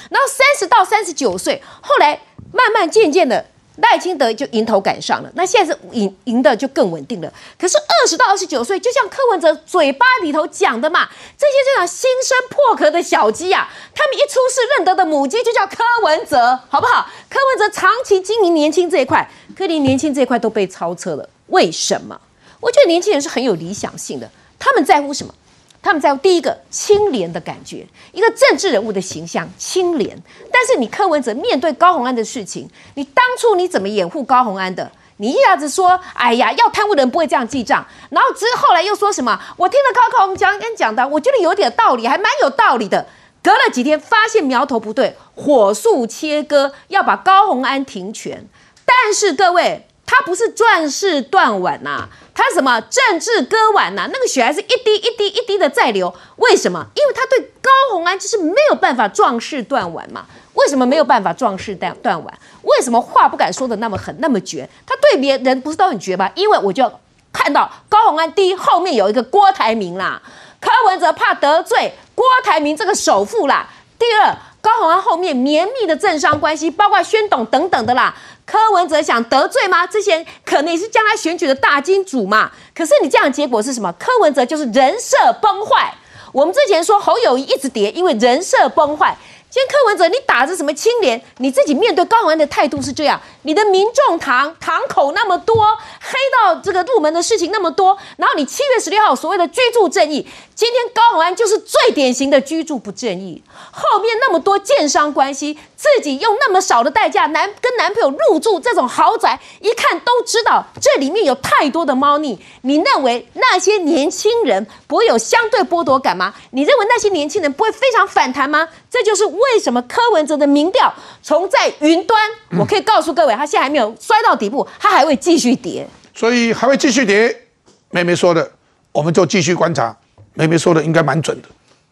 然后三十到三十九岁，后来慢慢渐渐的。赖清德就迎头赶上了，那现在是赢赢的就更稳定了。可是二十到二十九岁，就像柯文哲嘴巴里头讲的嘛，这些这样新生破壳的小鸡啊，他们一出世认得的母鸡就叫柯文哲，好不好？柯文哲长期经营年轻这一块，柯林年轻这一块都被超车了，为什么？我觉得年轻人是很有理想性的，他们在乎什么？他们在乎第一个清廉的感觉，一个政治人物的形象清廉。但是你柯文哲面对高鸿安的事情，你当初你怎么掩护高鸿安的？你一下子说，哎呀，要贪污的人不会这样记账，然后之后来又说什么？我听了高鸿讲跟讲的，我觉得有点道理，还蛮有道理的。隔了几天，发现苗头不对，火速切割，要把高鸿安停权。但是各位，他不是壮士断腕呐，他什么政治割腕呐？那个血还是一滴一滴一滴的在流。为什么？因为他对高鸿安就是没有办法壮士断腕嘛。为什么没有办法壮士断断腕？为什么话不敢说的那么狠那么绝？他对别人不是都很绝吗？*laughs* 因为我就看到高鸿安第一后面有一个郭台铭啦，柯文哲怕得罪郭台铭这个首富啦。第二，高鸿安后面绵密的政商关系，包括宣董等等的啦。柯文哲想得罪吗？之前可能也是将来选举的大金主嘛。可是你这样的结果是什么？柯文哲就是人设崩坏。我们之前说侯友谊一直跌，因为人设崩坏。今天柯文哲，你打着什么清廉？你自己面对高文的态度是这样，你的民众堂堂口那么多，黑到这个入门的事情那么多，然后你七月十六号所谓的居住正义，今天高鸿安就是最典型的居住不正义。后面那么多建商关系，自己用那么少的代价男跟男朋友入住这种豪宅，一看都知道这里面有太多的猫腻。你认为那些年轻人不会有相对剥夺感吗？你认为那些年轻人不会非常反弹吗？这就是为什么柯文哲的民调从在云端，我可以告诉各位，他现在还没有摔到底部，他还会继续跌，所以还会继续跌。妹妹说的，我们就继续观察。妹妹说的应该蛮准的，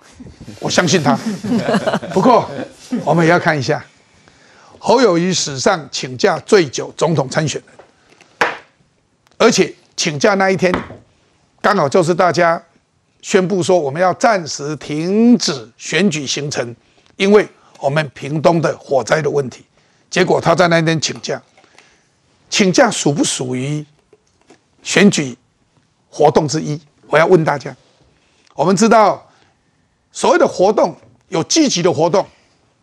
*laughs* 我相信他。不过我们也要看一下侯友谊史上请假最久总统参选人，而且请假那一天刚好就是大家宣布说我们要暂时停止选举行程。因为我们屏东的火灾的问题，结果他在那天请假，请假属不属于选举活动之一？我要问大家，我们知道所谓的活动有积极的活动，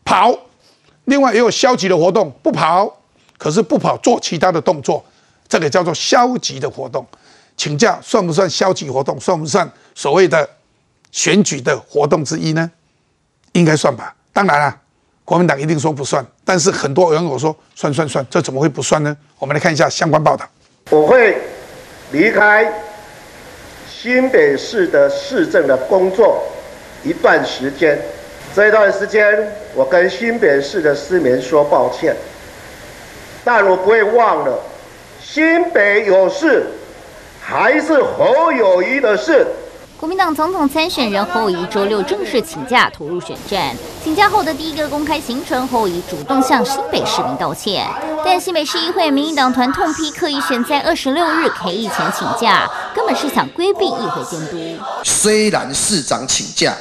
跑，另外也有消极的活动，不跑，可是不跑做其他的动作，这个叫做消极的活动。请假算不算消极活动？算不算所谓的选举的活动之一呢？应该算吧。当然了，国民党一定说不算，但是很多网友说算算算，这怎么会不算呢？我们来看一下相关报道。我会离开新北市的市政的工作一段时间，这一段时间我跟新北市的市民说抱歉，但我不会忘了新北有事还是侯友谊的事。国民党总统参选人侯友宜周六正式请假投入选战。请假后的第一个公开行程，侯友宜主动向新北市民道歉。但新北市议会民进党团痛批，刻意选在二十六日 K 以前请假，根本是想规避议会监督。虽然市长请假，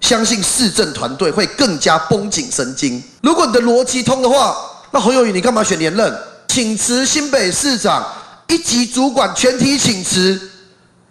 相信市政团队会更加绷紧神经。如果你的逻辑通的话，那侯友宜你干嘛选连任？请辞新北市长一级主管全体请辞。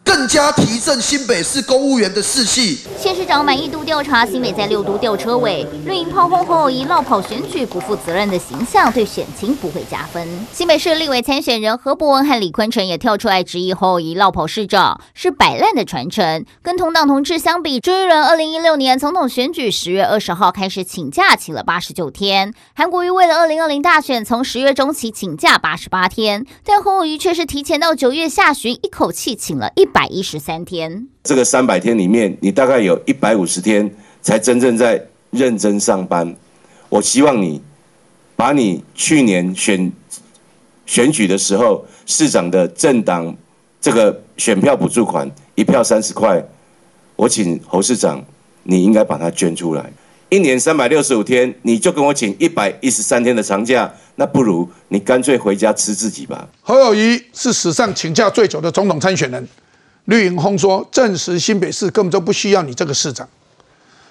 更加提振新北市公务员的士气。县市长满意度调查，新北在六都吊车尾，绿营炮轰侯友谊绕跑选举不负责任的形象，对选情不会加分。新北市立委参选人何伯文和李坤城也跳出来质疑侯友谊绕跑市长是摆烂的传承。跟同党同志相比，朱一伦二零一六年总统选举十月二十号开始请假，请了八十九天；韩国瑜为了二零二零大选，从十月中起请假八十八天，但侯友谊却是提前到九月下旬，一口气请了一百。百一十三天，这个三百天里面，你大概有一百五十天才真正在认真上班。我希望你把你去年选选举的时候市长的政党这个选票补助款一票三十块，我请侯市长，你应该把它捐出来。一年三百六十五天，你就跟我请一百一十三天的长假，那不如你干脆回家吃自己吧。侯友谊是史上请假最久的总统参选人。绿营轰说，证实新北市根本就不需要你这个市长，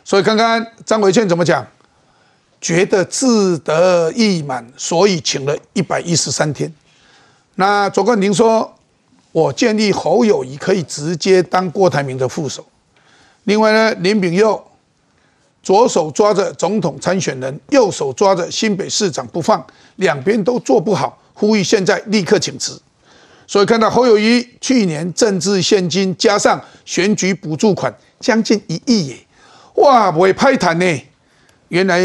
所以刚刚张伟倩怎么讲？觉得自得意满，所以请了一百一十三天。那卓冠廷说，我建议侯友谊可以直接当郭台铭的副手。另外呢，林炳佑左手抓着总统参选人，右手抓着新北市长不放，两边都做不好，呼吁现在立刻请辞。所以看到侯友谊去年政治现金加上选举补助款将近一亿耶，哇，不会拍谈呢，原来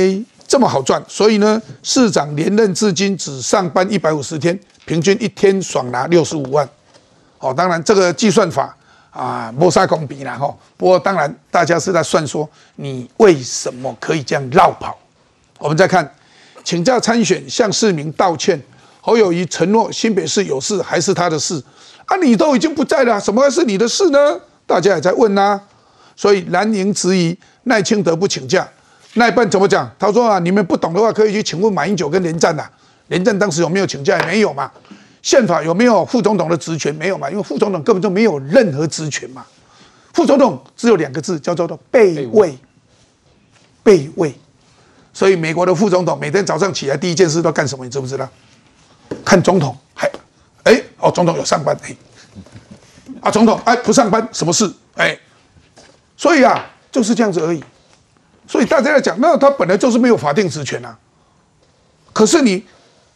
这么好赚。所以呢，市长连任至今只上班一百五十天，平均一天爽拿六十五万。哦，当然这个计算法啊，没啥公比啦哈。不过当然大家是在算说你为什么可以这样绕跑。我们再看，请假参选向市民道歉，侯友谊承诺新北市有事还是他的事啊？你都已经不在了，什么还是你的事呢？大家也在问呐。所以蓝营质疑赖清德不请假，赖办怎么讲？他说啊，你们不懂的话可以去请问马英九跟连战呐。连战当时有没有请假？没有嘛。宪法有没有副总统的职权？没有嘛，因为副总统根本就没有任何职权嘛。副总统只有两个字，叫做的备位。备位。所以美国的副总统每天早上起来第一件事都干什么？你知不知道？看总统还哎哦，总统有上班哎啊，总统哎不上班什么事哎？所以啊就是这样子而已。所以大家在讲，那他本来就是没有法定职权啊。可是你。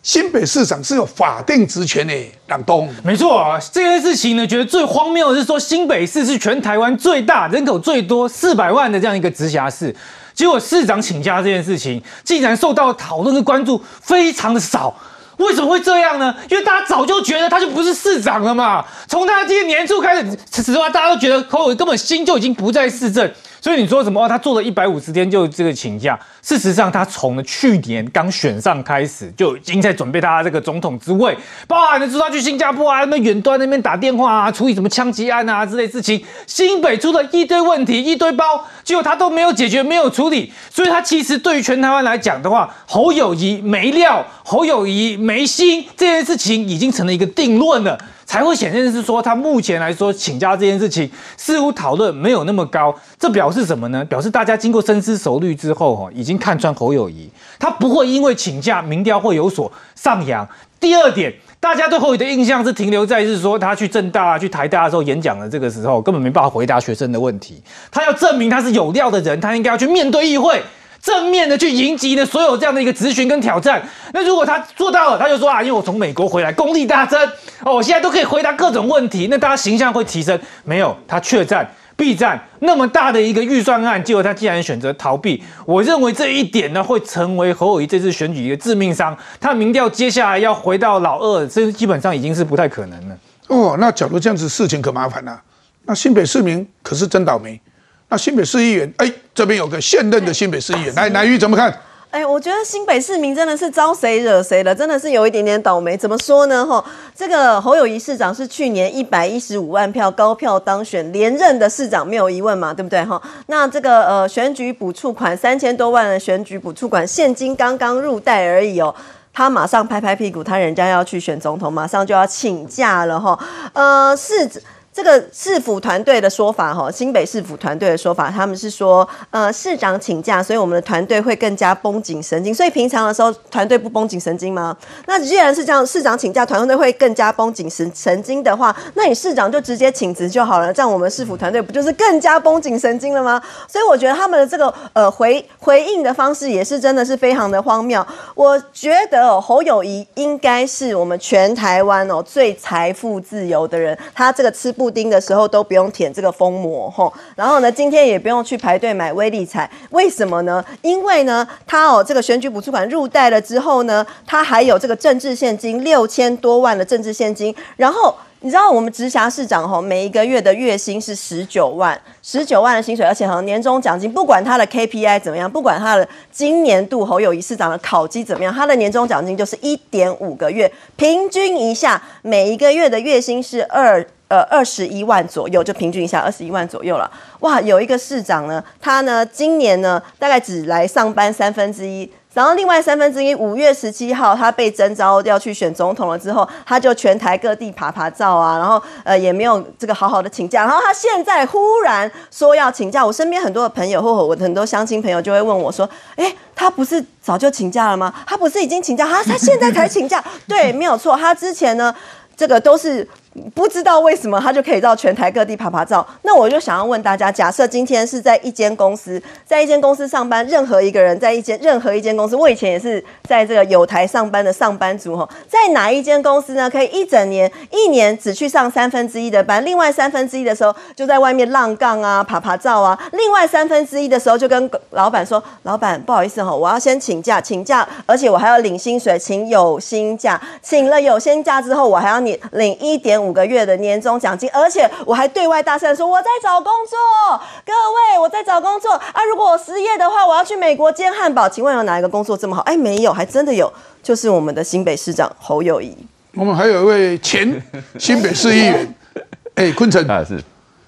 新北市长是有法定职权的，党东。没错啊，这件事情呢，觉得最荒谬的是说，新北市是全台湾最大、人口最多、四百万的这样一个直辖市，结果市长请假这件事情，竟然受到讨论跟关注非常的少。为什么会这样呢？因为大家早就觉得他就不是市长了嘛。从他今年年初开始，实话大家都觉得侯友根本心就已经不在市政。所以你说什么？哦，他做了一百五十天就这个请假。事实上，他从去年刚选上开始就已经在准备他这个总统之位，包含你知道去新加坡啊，那远端那边打电话啊，处理什么枪击案啊之类事情。新北出了一堆问题，一堆包，结果他都没有解决，没有处理。所以他其实对于全台湾来讲的话，侯友谊没料，侯友谊没心，这件事情已经成了一个定论了。才会显现是说，他目前来说请假这件事情似乎讨论没有那么高，这表示什么呢？表示大家经过深思熟虑之后，哈，已经看穿侯友谊，他不会因为请假民调会有所上扬。第二点，大家对侯友的印象是停留在是说他去政大、去台大的时候演讲的这个时候，根本没办法回答学生的问题。他要证明他是有料的人，他应该要去面对议会。正面的去迎击呢所有这样的一个咨询跟挑战。那如果他做到了，他就说啊，因为我从美国回来，功力大增哦，我现在都可以回答各种问题，那大家形象会提升。没有，他确战避战，那么大的一个预算案，结果他竟然选择逃避。我认为这一点呢，会成为侯友谊这次选举一个致命伤。他民调接下来要回到老二，这基本上已经是不太可能了。哦，那假如这样子，事情可麻烦了。那新北市民可是真倒霉。那新北市议员，哎，这边有个现任的新北市议员，来，南玉怎么看？哎，我觉得新北市民真的是招谁惹谁了，真的是有一点点倒霉。怎么说呢？哈，这个侯友谊市长是去年一百一十五万票高票当选连任的市长，没有疑问嘛，对不对？哈，那这个呃选举补助款三千多万的选举补助款，现金刚刚入袋而已哦，他马上拍拍屁股，他人家要去选总统，马上就要请假了哈。呃，市。这个市府团队的说法，哈，新北市府团队的说法，他们是说，呃，市长请假，所以我们的团队会更加绷紧神经。所以平常的时候，团队不绷紧神经吗？那既然是这样，市长请假，团队会更加绷紧神神经的话，那你市长就直接请辞就好了，这样我们市府团队不就是更加绷紧神经了吗？所以我觉得他们的这个呃回回应的方式也是真的是非常的荒谬。我觉得侯友谊应该是我们全台湾哦最财富自由的人，他这个吃不。布丁的时候都不用舔这个封膜吼，然后呢，今天也不用去排队买威力彩，为什么呢？因为呢，他哦这个选举补助款入袋了之后呢，他还有这个政治现金六千多万的政治现金，然后。你知道我们直辖市长吼，每一个月的月薪是十九万，十九万的薪水，而且好像年终奖金，不管他的 KPI 怎么样，不管他的今年度侯友谊市长的考绩怎么样，他的年终奖金就是一点五个月，平均一下，每一个月的月薪是二呃二十一万左右，就平均一下二十一万左右了。哇，有一个市长呢，他呢今年呢大概只来上班三分之一。然后另外三分之一，五月十七号他被征召要去选总统了之后，他就全台各地爬爬照啊，然后呃也没有这个好好的请假，然后他现在忽然说要请假，我身边很多的朋友或我很多相亲朋友就会问我说，哎，他不是早就请假了吗？他不是已经请假，他他现在才请假？*laughs* 对，没有错，他之前呢这个都是。不知道为什么他就可以到全台各地爬爬照。那我就想要问大家，假设今天是在一间公司，在一间公司上班，任何一个人在一间任何一间公司，我以前也是在这个有台上班的上班族哈，在哪一间公司呢？可以一整年一年只去上三分之一的班，另外三分之一的时候就在外面浪杠啊、爬爬照啊，另外三分之一的时候就跟老板说：“老板，不好意思哈，我要先请假，请假，而且我还要领薪水，请有薪假，请了有薪假之后，我还要你领一点五个月的年终奖金，而且我还对外大声说我在找工作，各位我在找工作啊！如果我失业的话，我要去美国煎汉堡。请问有哪一个工作这么好？哎，没有，还真的有，就是我们的新北市长侯友谊。我们还有一位前 *laughs* 新北市议员，哎，坤城啊是，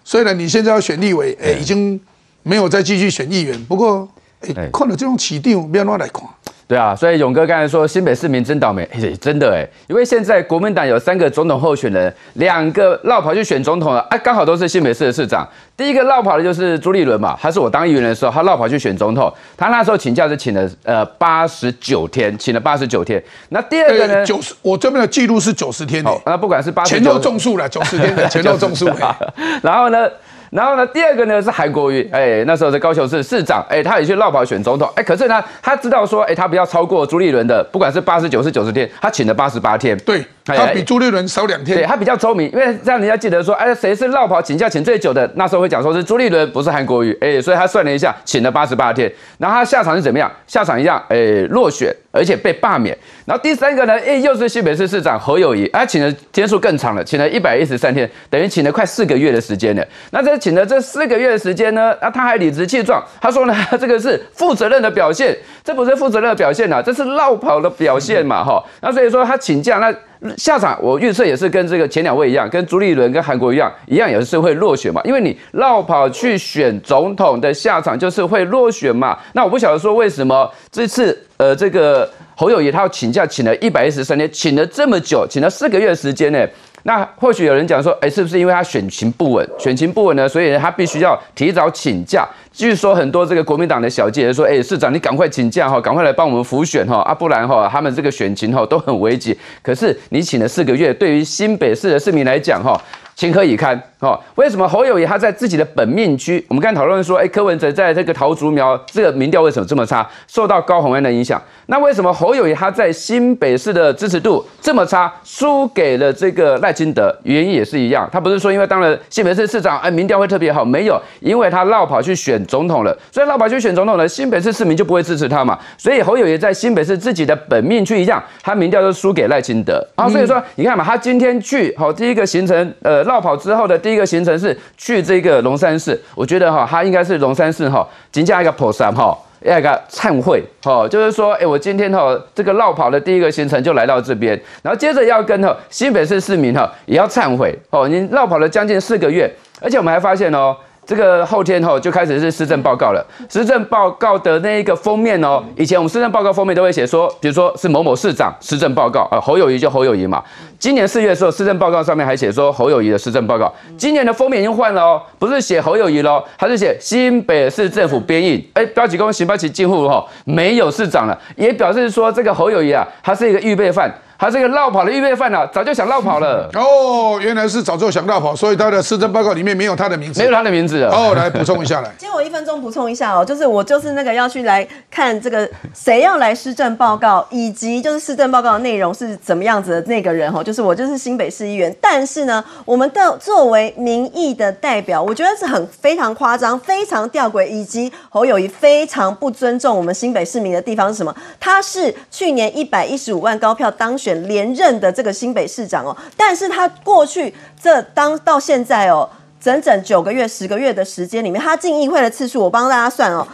虽然你现在要选立委，哎，已经没有再继续选议员，不过，哎，看了这种起定，不要乱来看。对啊，所以勇哥刚才说新北市民真倒霉，真的哎，因为现在国民党有三个总统候选人，两个绕跑去选总统了，啊，刚好都是新北市的市长。第一个绕跑的就是朱立伦嘛，他是我当议员的时候，他绕跑去选总统，他那时候请假是请了呃八十九天，请了八十九天。那第二个呢？九十，我这边的记录是九十天。好，那不管是八前后种树了，九十天的前后种树。*laughs* *laughs* 然后呢？然后呢，第二个呢是韩国瑜，哎，那时候是高雄市市长，哎，他也去绕跑选总统，哎，可是呢，他知道说，哎，他不要超过朱立伦的，不管是八十九是九十天，他请了八十八天，对，他比朱立伦少两天，对，他比较聪明，因为让人家记得说，哎，谁是绕跑请假请最久的，那时候会讲说是朱立伦，不是韩国瑜，哎，所以他算了一下，请了八十八天，然后他下场是怎么样？下场一样，哎，落选，而且被罢免。然后第三个呢，哎，又是新北市市长何友谊，他请的天数更长了，请了一百一十三天，等于请了快四个月的时间了。那这请了这四个月的时间呢，那他还理直气壮，他说呢，*laughs* 这个是负责任的表现，这不是负责任的表现呐，这是绕跑的表现嘛，哈。那所以说他请假，那下场我预测也是跟这个前两位一样，跟朱立伦跟韩国一样，一样也是会落选嘛，因为你绕跑去选总统的下场就是会落选嘛。那我不晓得说为什么这次呃这个。侯友谊他要请假，请了一百一十三天，请了这么久，请了四个月的时间呢。那或许有人讲说，哎，是不是因为他选情不稳，选情不稳呢？所以他必须要提早请假。据说很多这个国民党的小姐说，哎，市长你赶快请假哈，赶快来帮我们辅选哈，啊，不然哈，他们这个选情哈都很危急。可是你请了四个月，对于新北市的市民来讲哈。情何以堪？哦，为什么侯友谊他在自己的本命区？我们刚才讨论说，哎，柯文哲在这个桃竹苗这个民调为什么这么差？受到高虹安的影响。那为什么侯友谊他在新北市的支持度这么差，输给了这个赖清德？原因也是一样，他不是说因为当了新北市市长，哎，民调会特别好，没有，因为他绕跑去选总统了。所以绕跑去选总统了，新北市市民就不会支持他嘛。所以侯友谊在新北市自己的本命区一样，他民调都输给赖清德啊。所以说，你看嘛，他今天去好第一个行程，呃。绕跑之后的第一个行程是去这个龙山寺，我觉得哈，它应该是龙山寺哈，紧加一个菩萨哈，要一个忏悔哈，就是说，哎，我今天哈这个绕跑的第一个行程就来到这边，然后接着要跟哈新北市市民哈也要忏悔哦，你绕跑了将近四个月，而且我们还发现哦。这个后天吼就开始是施政报告了。施政报告的那一个封面哦，以前我们施政报告封面都会写说，比如说是某某市长施政报告啊，侯友谊就侯友谊嘛。今年四月的时候，施政报告上面还写说侯友谊的施政报告。今年的封面已经换了哦，不是写侯友谊喽，还是写新北市政府编印。哎，标旗公行标旗近乎哈没有市长了，也表示说这个侯友谊啊，他是一个预备犯。他这个绕跑的预备犯啊，早就想绕跑了。哦，原来是早就想绕跑，所以他的施政报告里面没有他的名字，没有他的名字。哦，来补充一下来。*laughs* 借我一分钟补充一下哦，就是我就是那个要去来看这个谁要来施政报告，以及就是施政报告的内容是怎么样子的那个人哦，就是我就是新北市议员。但是呢，我们的作为民意的代表，我觉得是很非常夸张、非常吊诡，以及侯友谊非常不尊重我们新北市民的地方是什么？他是去年一百一十五万高票当选。连任的这个新北市长哦，但是他过去这当到现在哦，整整九个月、十个月的时间里面，他进议会的次数，我帮大家算哦。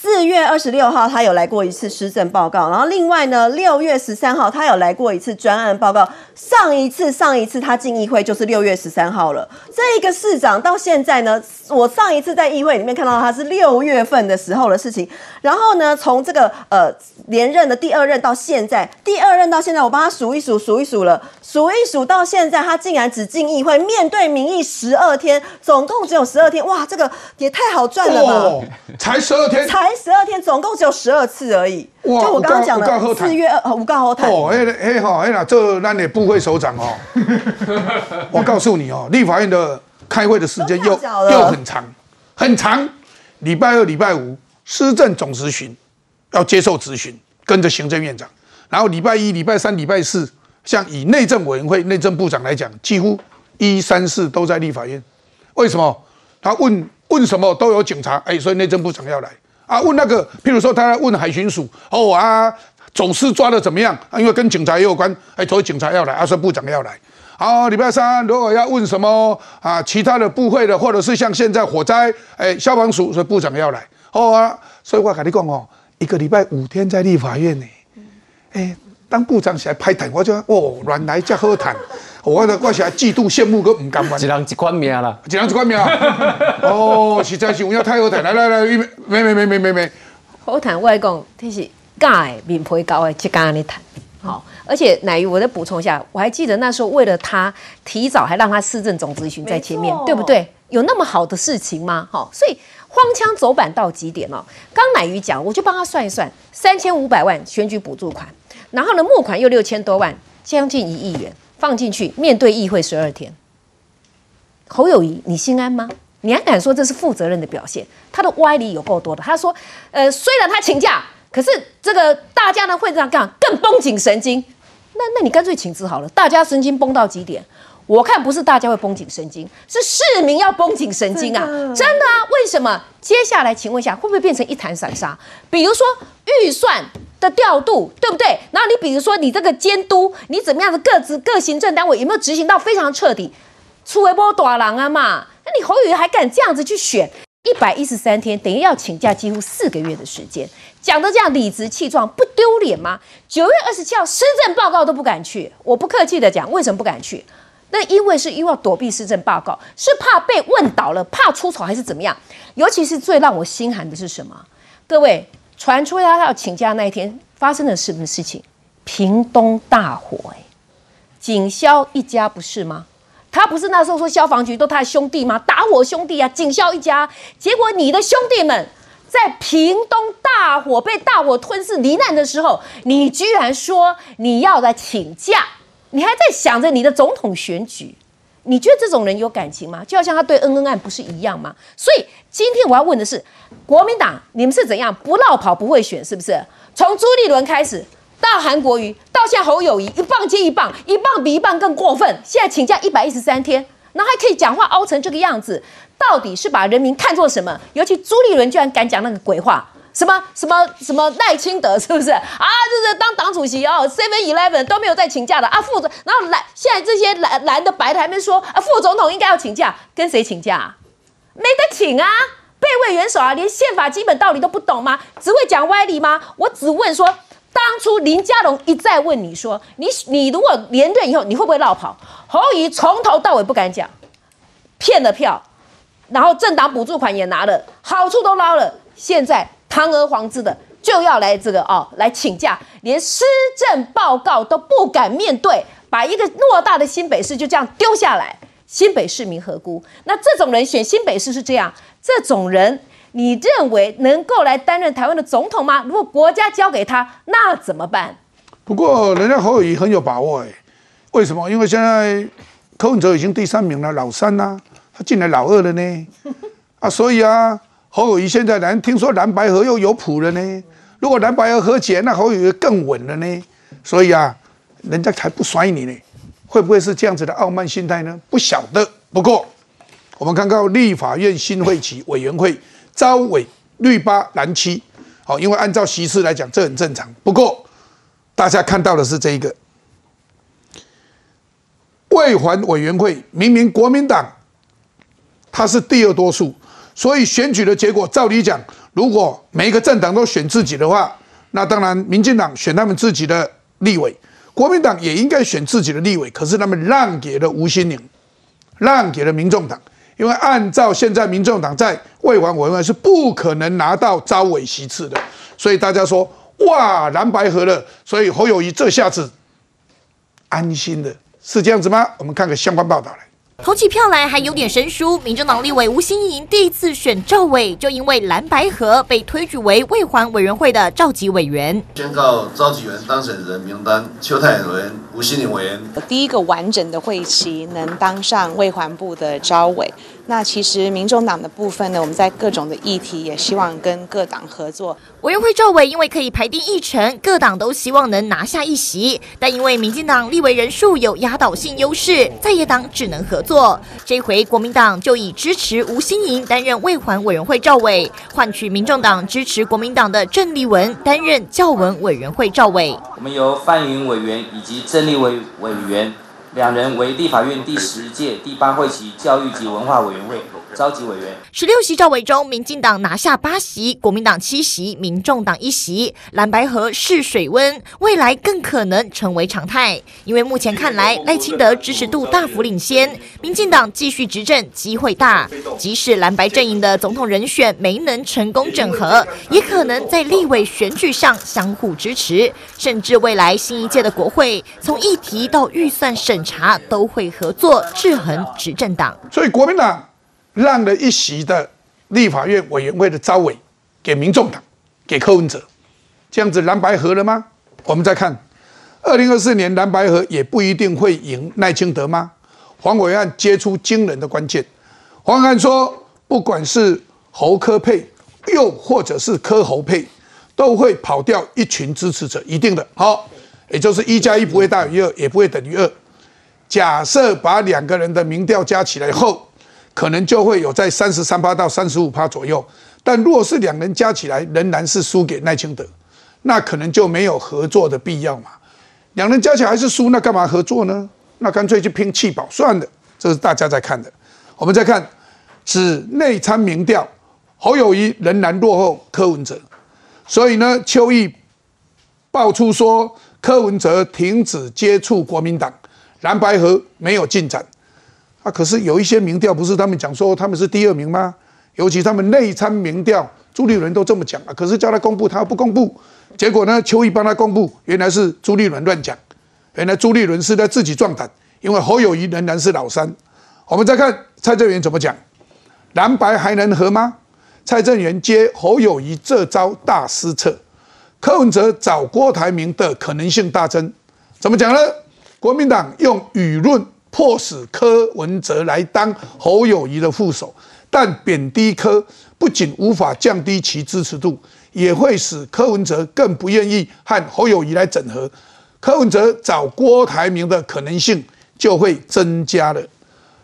四月二十六号，他有来过一次施政报告，然后另外呢，六月十三号他有来过一次专案报告。上一次上一次他进议会就是六月十三号了。这个市长到现在呢，我上一次在议会里面看到他是六月份的时候的事情。然后呢，从这个呃连任的第二任到现在，第二任到现在，我帮他数一数数一数了，数一数到现在，他竟然只进议会面对民意十二天，总共只有十二天，哇，这个也太好赚了吧？才十二天，才。才十二天，总共只有十二次而已。就哇我刚刚讲的四月二五告后台。哦，迄个迄吼，迄啦，这咱的部会首长哦，*laughs* 我告诉你哦，立法院的开会的时间又又很长，很长。礼拜二、礼拜五施政总咨询要接受咨询，跟着行政院长。然后礼拜一、礼拜三、礼拜四，像以内政委员会内政部长来讲，几乎一三四都在立法院。为什么？他问问什么都有警察，哎，所以内政部长要来啊。问那个，譬如说他问海巡署，哦啊，走私抓的怎么样？因为跟警察也有关，哎，所以警察要来，啊，说部长要来。好，礼拜三如果要问什么啊，其他的部会的，或者是像现在火灾，哎，消防署，所以部长要来。哦啊，所以我跟你讲哦，一个礼拜五天在立法院呢，哎，当部长起来拍谈，我就哦，原来这好谈。我的我是来嫉妒羡慕个唔甘愿，一人一款命啦，一人一款命。*laughs* 哦，实在是有影太好谈，来来来，没没没没没没。好谈我来讲，这是假的面皮高的，即敢你谈。好，而且乃鱼，我再补充一下，我还记得那时候为了他提早还让他市政总咨询在前面对不对？有那么好的事情吗？好，所以荒腔走板到极点哦。刚乃鱼讲，我就帮他算一算，三千五百万选举补助款，然后呢募款又六千多万，将近一亿元放进去，面对议会十二天。侯友谊，你心安吗？你还敢说这是负责任的表现？他的歪理有够多的。他说，呃，虽然他请假，可是这个大家呢会这样干，更绷紧神经。那那你干脆请辞好了，大家神经绷到极点。我看不是大家会绷紧神经，是市民要绷紧神经啊！真的真的啊！为什么？接下来请问一下，会不会变成一潭散沙？比如说预算的调度，对不对？然后你比如说你这个监督，你怎么样的各自各行政单位有没有执行到非常彻底？出微波短郎啊嘛，那你侯友宜还敢这样子去选？一百一十三天，等于要请假几乎四个月的时间，讲的这样理直气壮，不丢脸吗？九月二十七号施政报告都不敢去，我不客气的讲，为什么不敢去？那因为是因为要躲避施政报告，是怕被问倒了，怕出丑还是怎么样？尤其是最让我心寒的是什么？各位，传出他要请假那一天发生了什么事情？屏东大火、哎，警消一家不是吗？他不是那时候说消防局都他的兄弟吗？打我兄弟啊，警消一家。结果你的兄弟们在屏东大火被大火吞噬罹难的时候，你居然说你要来请假，你还在想着你的总统选举。你觉得这种人有感情吗？就好像他对恩恩案不是一样吗？所以今天我要问的是，国民党你们是怎样不绕跑不会选，是不是？从朱立伦开始，到韩国瑜，到现在侯友谊，一棒接一棒，一棒比一棒更过分。现在请假一百一十三天，然后还可以讲话凹成这个样子，到底是把人民看作什么？尤其朱立伦居然敢讲那个鬼话。什么什么什么赖清德是不是啊？就是当党主席哦，Seven Eleven 都没有在请假的啊，副总，然后蓝现在这些蓝蓝的白的还没说啊，副总统应该要请假，跟谁请假、啊？没得请啊！备位元首啊，连宪法基本道理都不懂吗？只会讲歪理吗？我只问说，当初林佳龙一再问你说，你你如果连任以后，你会不会绕跑？侯友从头到尾不敢讲，骗了票，然后政党补助款也拿了，好处都捞了，现在堂而皇之的就要来这个哦，来请假，连施政报告都不敢面对，把一个偌大的新北市就这样丢下来。新北市民何辜？那这种人选新北市是这样，这种人你认为能够来担任台湾的总统吗？如果国家交给他，那怎么办？不过人家侯友谊很有把握哎，为什么？因为现在柯文哲已经第三名了，老三呐、他进来老二了呢，啊，所以啊，侯友谊现在蓝听说蓝白河又有谱了呢，如果蓝白河和解，那侯友谊更稳了呢，所以啊，人家才不甩你呢，会不会是这样子的傲慢心态呢？不晓得。不过我们看到立法院新会期委员会招委绿八蓝七，好，因为按照席次来讲，这很正常。不过大家看到的是这一个卫环委员会，明明国民党它是第二多数，所以选举的结果，照理讲，如果每一个政党都选自己的话，那当然民进党选他们自己的立委，国民党也应该选自己的立委，可是他们让给了吴新宁，让给了民众党，因为按照现在民众党在未完委员是不可能拿到招委席次的，所以大家说哇蓝白合了，所以侯友谊这下子安心的，是这样子吗？我们看个相关报道来。投起票来还有点生疏，民政党立委吴新盈第一次选赵伟，就因为蓝白河被推举为卫环委员会的召集委员。宣告召集员当选人名单：邱泰委员、吴新盈委员。第一个完整的会期能当上卫环部的招委。那其实民众党的部分呢，我们在各种的议题也希望跟各党合作。委员会赵伟因为可以排定议程，各党都希望能拿下一席，但因为民进党立委人数有压倒性优势，在野党只能合作。这回国民党就以支持吴新盈担任卫环委员会赵伟，换取民众党支持国民党的郑丽文担任教文委员会赵伟。我们由范云委员以及郑丽文委员。两人为立法院第十届第八会期教育及文化委员会。召集委员。十六席召委中，民进党拿下八席，国民党七席，民众党一席。蓝白河试水温，未来更可能成为常态。因为目前看来，赖清德支持度大幅领先，民进党继续执政机会大。即使蓝白阵营的总统人选没能成功整合，也可能在立委选举上相互支持，甚至未来新一届的国会，从议题到预算审。查都会合作制衡执政党，所以国民党让了一席的立法院委员会的招委给民众党，给柯文哲，这样子蓝白合了吗？我们再看，二零二四年蓝白合也不一定会赢赖清德吗？黄伟汉接出惊人的关键，黄伟汉说，不管是侯科配，又或者是柯侯配，都会跑掉一群支持者，一定的好，也就是一加一不会大于二，也不会等于二。假设把两个人的民调加起来后，可能就会有在三十三趴到三十五趴左右。但若是两人加起来仍然是输给赖清德，那可能就没有合作的必要嘛。两人加起来还是输，那干嘛合作呢？那干脆就拼气保算了。这是大家在看的。我们再看，指内参民调，侯友谊仍然落后柯文哲，所以呢，邱毅爆出说柯文哲停止接触国民党。蓝白河没有进展，啊，可是有一些民调不是他们讲说他们是第二名吗？尤其他们内参民调，朱立伦都这么讲啊，可是叫他公布，他不公布，结果呢，邱毅帮他公布，原来是朱立伦乱讲，原来朱立伦是在自己壮胆，因为侯友谊仍然是老三。我们再看蔡正元怎么讲，蓝白还能合吗？蔡正元接侯友谊这招大失策，柯文哲找郭台铭的可能性大增，怎么讲呢？国民党用舆论迫使柯文哲来当侯友谊的副手，但贬低柯不仅无法降低其支持度，也会使柯文哲更不愿意和侯友谊来整合，柯文哲找郭台铭的可能性就会增加了。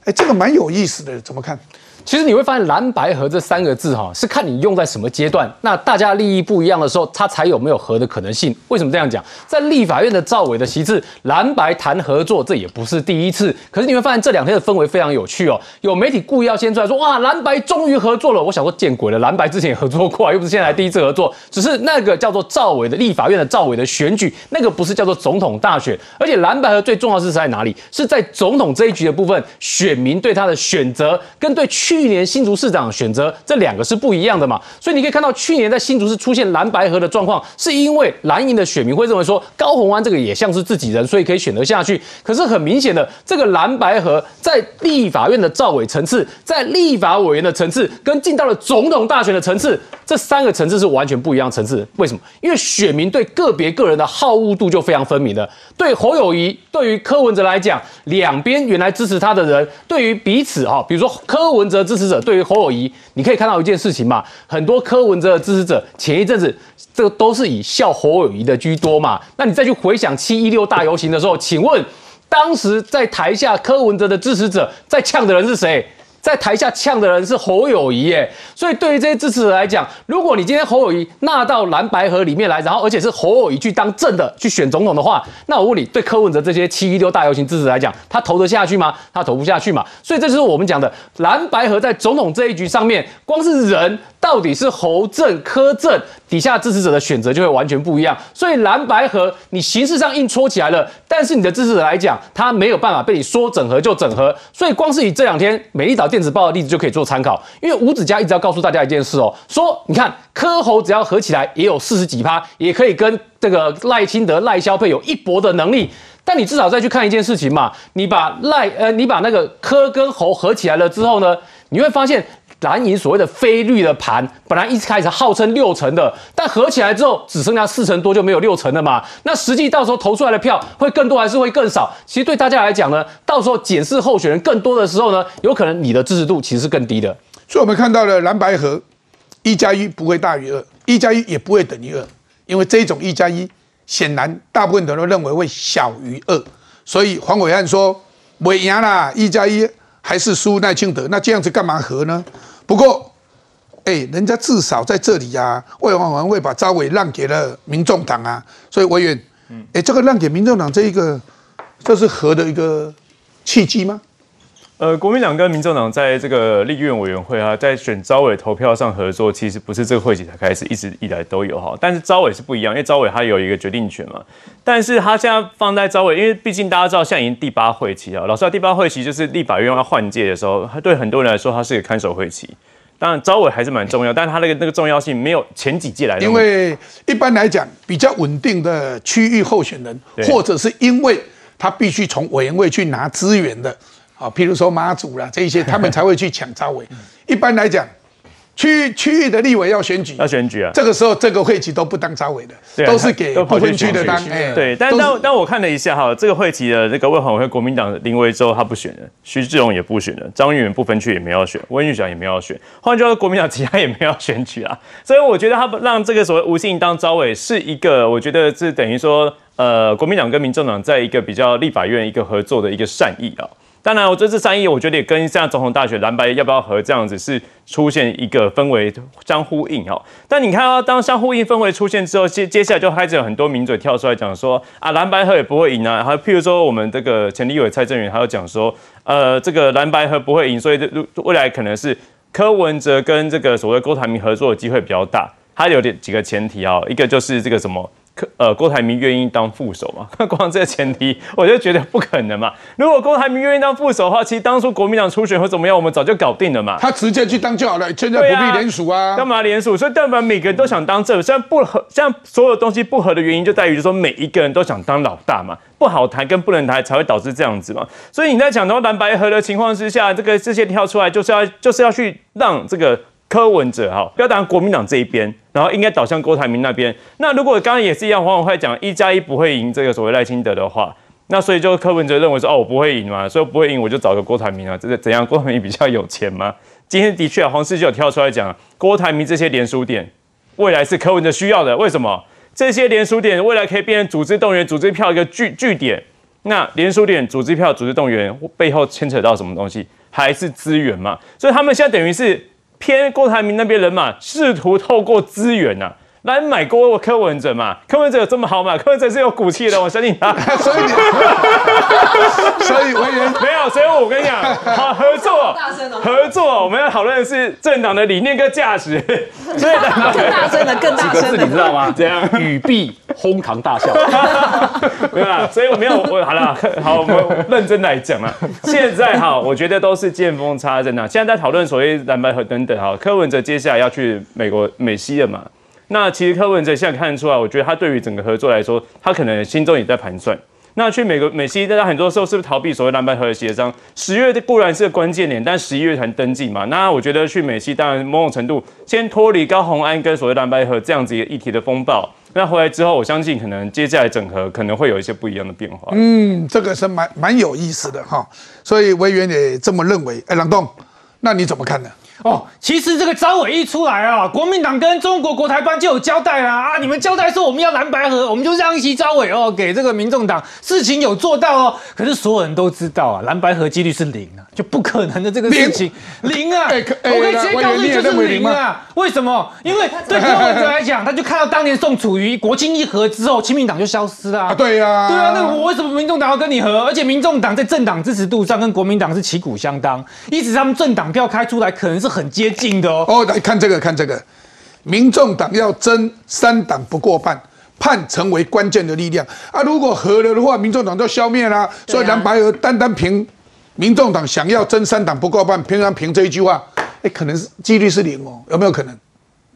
哎，这个蛮有意思的，怎么看？其实你会发现“蓝白合”这三个字，哈，是看你用在什么阶段。那大家利益不一样的时候，它才有没有合的可能性。为什么这样讲？在立法院的赵伟的席次，蓝白谈合作，这也不是第一次。可是你会发现这两天的氛围非常有趣哦。有媒体故意要先出来说：“哇，蓝白终于合作了。”我想说，见鬼了！蓝白之前也合作过啊，又不是现在第一次合作。只是那个叫做赵伟的立法院的赵伟的选举，那个不是叫做总统大选。而且蓝白合最重要是在哪里？是在总统这一局的部分，选民对他的选择跟对去。去年新竹市长选择这两个是不一样的嘛，所以你可以看到去年在新竹市出现蓝白河的状况，是因为蓝营的选民会认为说高虹安这个也像是自己人，所以可以选择下去。可是很明显的，这个蓝白河在立法院的赵委层次，在立法委员的层次，跟进到了总统大选的层次，这三个层次是完全不一样层次。为什么？因为选民对个别个人的好恶度就非常分明的。对侯友谊，对于柯文哲来讲，两边原来支持他的人，对于彼此哈，比如说柯文哲。支持者对于侯友谊，你可以看到一件事情嘛，很多柯文哲的支持者前一阵子这个都是以笑侯友谊的居多嘛。那你再去回想七一六大游行的时候，请问当时在台下柯文哲的支持者在呛的人是谁？在台下呛的人是侯友谊耶，所以对于这些支持者来讲，如果你今天侯友谊纳到蓝白河里面来，然后而且是侯友谊去当正的去选总统的话，那我问你，对柯文哲这些七一六大游行支持来讲，他投得下去吗？他投不下去嘛。所以这就是我们讲的蓝白河在总统这一局上面，光是人到底是侯正柯正底下支持者的选择就会完全不一样。所以蓝白河你形式上硬戳起来了，但是你的支持者来讲，他没有办法被你说整合就整合。所以光是以这两天美丽岛。电子报的例子就可以做参考，因为吴子嘉一直要告诉大家一件事哦，说你看柯侯只要合起来也有四十几趴，也可以跟这个赖清德、赖萧配有一搏的能力。但你至少再去看一件事情嘛，你把赖呃，你把那个柯跟侯合起来了之后呢，你会发现蓝营所谓的非绿的盘，本来一开始号称六成的，但合起来之后只剩下四成多，就没有六成了嘛。那实际到时候投出来的票会更多还是会更少？其实对大家来讲呢，到时候检视候选人更多的时候呢，有可能你的支持度其实是更低的。所以我们看到了蓝白合一加一不会大于二，一加一也不会等于二，因为这种一加一。显然，大部分人都认为会小于二，所以黄伟汉说不赢啦，一加一还是输赖清德，那这样子干嘛和呢？不过，哎，人家至少在这里啊，魏黄文会把招委让给了民众党啊，所以委员，哎，这个让给民众党这一个，这是和的一个契机吗？呃，国民党跟民众党在这个立院委员会啊，在选招委投票上合作，其实不是这个会期才开始，一直以来都有哈。但是招委是不一样，因为招委他有一个决定权嘛。但是他现在放在招委，因为毕竟大家知道，现在已经第八会期啊。老师，第八会期就是立法院要换届的时候，他对很多人来说，它是一个看守会期。当然，招委还是蛮重要，但是他那个那个重要性没有前几届来的。因为一般来讲，比较稳定的区域候选人，或者是因为他必须从委员会去拿资源的。啊，譬如说妈祖啦，这一些他们才会去抢招委。一般来讲，区区域的立委要选举，要选举啊。这个时候，这个会期都不当招委的，都是给不分区的当。对，但但但我看了一下哈，这个会期的这个卫环委会，国民党林维洲他不选了，徐志荣也不选了，张玉元不分区也没有选，温玉祥也没有选。换句话说，*laughs* 国民党其他也没有选举啊。所以我觉得他让这个所谓吴信当招委，是一个我觉得是等于说，呃，国民党跟民众党在一个比较立法院一个合作的一个善意啊。当然，我这次善意，我觉得也跟现在总统大选蓝白要不要合这样子是出现一个氛围相呼应哦。但你看啊，当相呼应氛围出现之后，接接下来就开始有很多名嘴跳出来讲说啊，蓝白合也不会赢啊。还有譬如说我们这个前立委蔡正元，还有讲说，呃，这个蓝白合不会赢，所以未来可能是柯文哲跟这个所谓郭台铭合作的机会比较大。他有点几个前提啊，一个就是这个什么。呃，郭台铭愿意当副手嘛？*laughs* 光这个前提，我就觉得不可能嘛。如果郭台铭愿意当副手的话，其实当初国民党初选会怎么样，我们早就搞定了嘛。他直接去当就好了，现在不必联署啊。干嘛联署？所以但凡每个人都想当这，现在不合，现在所有东西不合的原因就在于，就说每一个人都想当老大嘛，不好谈跟不能谈才会导致这样子嘛。所以你在讲到蓝白合的情况之下，这个这些跳出来就是要就是要去让这个。柯文哲哈，不要当国民党这一边，然后应该倒向郭台铭那边。那如果刚刚也是一样，黄永会讲一加一不会赢这个所谓赖清德的话，那所以就柯文哲认为说，哦，我不会赢嘛，所以不会赢，我就找个郭台铭啊，这个怎样？郭台铭比较有钱吗？今天的确，黄世就有跳出来讲，郭台铭这些连锁点，未来是柯文哲需要的。为什么？这些连锁点未来可以变成组织动员、组织票一个据据点。那连锁点、组织票、组织动员背后牵扯到什么东西？还是资源嘛？所以他们现在等于是。偏郭台铭那边人嘛，试图透过资源呐来买郭柯文哲嘛。柯文哲有这么好嘛？柯文哲是有骨气的，我相信他。*laughs* 所以，*laughs* 所以委员 *laughs* 没有，所以我跟你讲，好合作，合作，我们要讨论的是政党的理念跟价值。所以更大声的，更大声的，你知道吗？这样语毕哄堂大笑。没有啦，所以我没有我好了，好，我们认真来讲啊。现在哈，我觉得都是见缝插针啊。现在在讨论所谓蓝白和等等哈。柯文哲接下来要去美国美西了嘛？那其实柯文哲现在看得出来，我觉得他对于整个合作来说，他可能心中也在盘算。那去美国美西，大家很多时候是不是逃避所谓蓝白合的协商？十月固然是个关键点，但十一月才登记嘛。那我觉得去美西，当然某种程度先脱离高鸿安跟所谓蓝白合这样子一个议题的风暴。那回来之后，我相信可能接下来整合可能会有一些不一样的变化。嗯，这个是蛮蛮有意思的哈。所以委员也这么认为。哎，郎栋，那你怎么看呢？哦，其实这个招委一出来啊，国民党跟中国国台办就有交代啦啊！你们交代说我们要蓝白合，我们就让一席招委哦，给这个民众党事情有做到哦。可是所有人都知道啊，蓝白合几率是零啊，就不可能的这个事情零啊！我可以直接告诉你就是零啊！为什么？因为对柯文哲来讲，他就看到当年宋楚瑜国庆一合之后，亲民党就消失了。对呀，对啊，那我为什么民众党要跟你合？而且民众党在政党支持度上跟国民党是旗鼓相当，一直他们政党票开出来，可能是很接近的。哦，哦来看这个，看这个，民众党要争三党不过半，判成为关键的力量啊！如果合了的话，民众党就消灭了。所以蓝白河单单凭民众党想要争三党不过半，偏偏凭这一句话，哎，可能是几率是零哦，有没有可能？